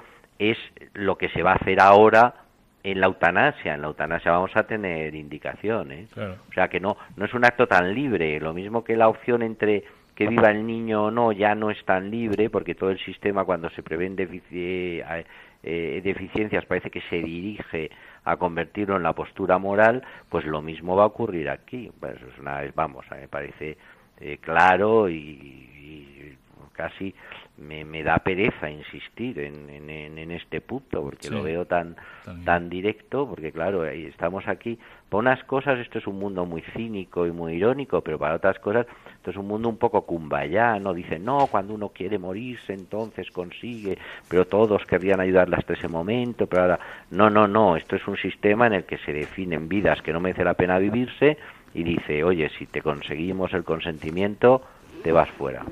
es lo que se va a hacer ahora en la eutanasia. En la eutanasia vamos a tener indicaciones. O sea que no, no es un acto tan libre. Lo mismo que la opción entre que viva el niño o no ya no es tan libre porque todo el sistema cuando se prevén eh, eh, deficiencias parece que se dirige a convertirlo en la postura moral, pues lo mismo va a ocurrir aquí. Pues es una, vamos, me parece eh, claro y casi me, me da pereza insistir en, en, este punto porque lo veo tan tan directo porque claro estamos aquí. Para unas cosas esto es un mundo muy cínico y muy irónico pero para otras cosas esto es un mundo un poco cumbayano dicen no cuando uno quiere morirse entonces consigue pero todos querrían ayudarle hasta ese momento pero ahora no no no esto es un sistema en el que se definen vidas que no merece la pena vivirse y dice oye si te conseguimos el consentimiento te vas fuera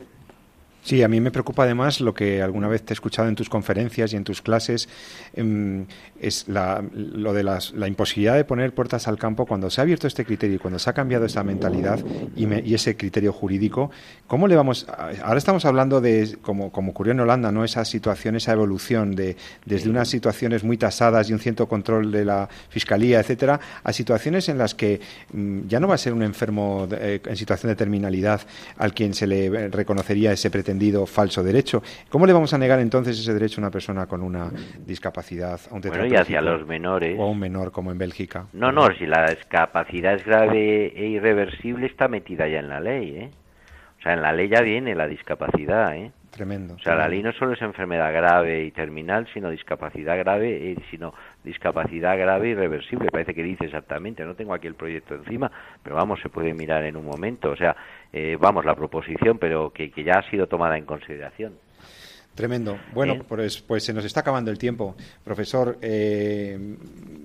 Sí, a mí me preocupa además lo que alguna vez te he escuchado en tus conferencias y en tus clases, em, es la, lo de las, la imposibilidad de poner puertas al campo cuando se ha abierto este criterio y cuando se ha cambiado esa mentalidad y, ese criterio jurídico. ¿Cómo le vamos? ahora estamos hablando de, como, ocurrió en Holanda, ¿no? esa situación, esa evolución de desde unas situaciones muy tasadas y un cierto control de la fiscalía, etcétera, a situaciones en las que mm, ya no va a ser un enfermo eh, en situación de terminalidad al quien se le reconocería ese pretendido falso derecho. ¿Cómo le vamos a negar entonces ese derecho a una persona con una discapacidad? A un bueno, y hacia los menores. O a un menor, como en Bélgica. No, no, si la discapacidad es grave e irreversible está metida ya en la ley, ¿eh? O sea, en la ley ya viene la discapacidad, ¿eh? Tremendo. O sea, la ley no solo es enfermedad grave y terminal, sino discapacidad grave, eh, sino discapacidad grave y irreversible. Parece que dice exactamente. No tengo aquí el proyecto encima, pero vamos, se puede mirar en un momento. O sea, eh, vamos, la proposición, pero que, que ya ha sido tomada en consideración. Tremendo. Bueno, pues, pues, se nos está acabando el tiempo. Profesor eh,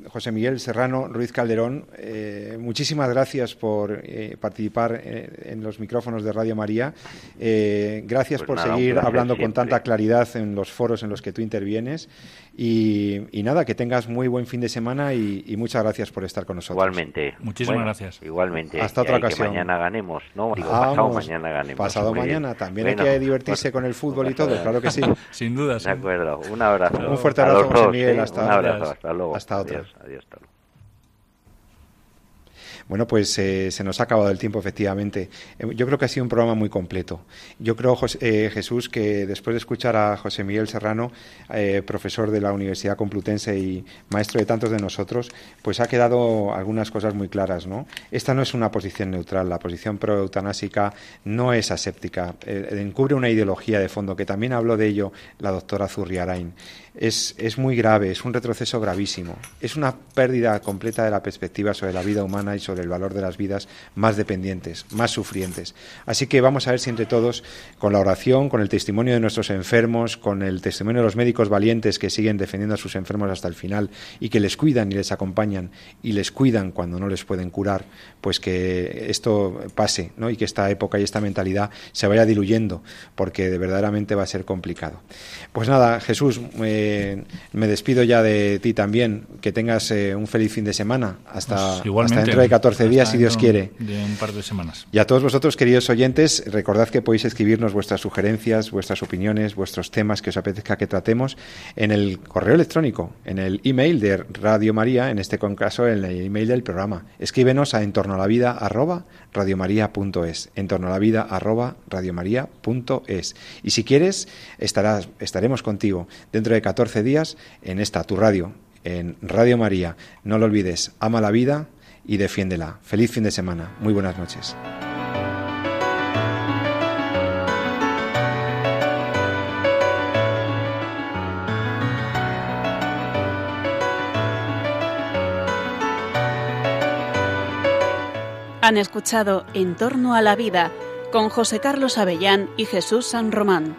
José Miguel Serrano Ruiz Calderón, eh, muchísimas gracias por eh, participar en los micrófonos de Radio María. gracias pues por seguir hablando con tanta claridad en los foros en los que tú intervienes. Y, nada, que tengas muy buen fin de semana y, muchas gracias por estar con nosotros. Igualmente. Muchísimas gracias. Igualmente. Hasta otra ocasión. Que mañana ganemos, ¿no? pasado mañana ganemos. Pasado mañana. También hay que divertirse con el fútbol y todo, claro que sí. Sin duda. De acuerdo. Un abrazo. Un fuerte abrazo, José Miguel. Hasta, un abrazo. Hasta luego. Hasta otra. Adiós, adiós, hasta luego. Bueno, pues eh, se nos ha acabado el tiempo, efectivamente. Eh, yo creo que ha sido un programa muy completo. Yo creo, eh, Jesús, que después de escuchar a José Miguel Serrano, profesor de la Universidad Complutense y maestro de tantos de nosotros, pues ha quedado algunas cosas muy claras, ¿no? Esta no es una posición neutral. La posición pro-eutanásica no es aséptica. encubre una ideología de fondo, que también habló de ello la doctora Zurriarain es, es, muy grave, es un retroceso gravísimo. Es una pérdida completa de la perspectiva sobre la vida humana y sobre el valor de las vidas más dependientes, más sufrientes. Así que vamos a ver si entre todos, con la oración, con el testimonio de nuestros enfermos, con el testimonio de los médicos valientes que siguen defendiendo a sus enfermos hasta el final y que les cuidan y les acompañan y les cuidan cuando no les pueden curar, pues que esto pase ¿no? y que esta época y esta mentalidad se vaya diluyendo, porque de verdaderamente va a ser complicado. Pues nada, Jesús, eh, me despido ya de ti también. Que tengas eh, un feliz fin de semana. Hasta, pues dentro de 14 días, si Dios quiere. De un par de semanas. Y a todos vosotros, queridos oyentes, recordad que podéis escribirnos vuestras sugerencias, vuestras opiniones, vuestros temas que os apetezca que tratemos en el correo electrónico, en el email de Radio María, en este caso en el email del programa. Escríbenos a entorno a la vida arroba radiomaria.es, entorno a la vida arroba radiomaria.es. Y si quieres, estarás, estaremos contigo dentro de 14 días en esta, tu radio, en Radio María. No lo olvides, ama la vida y defiéndela. Feliz fin de semana. Muy buenas noches. Han escuchado En torno a la vida con José Carlos Avellán y Jesús San Román.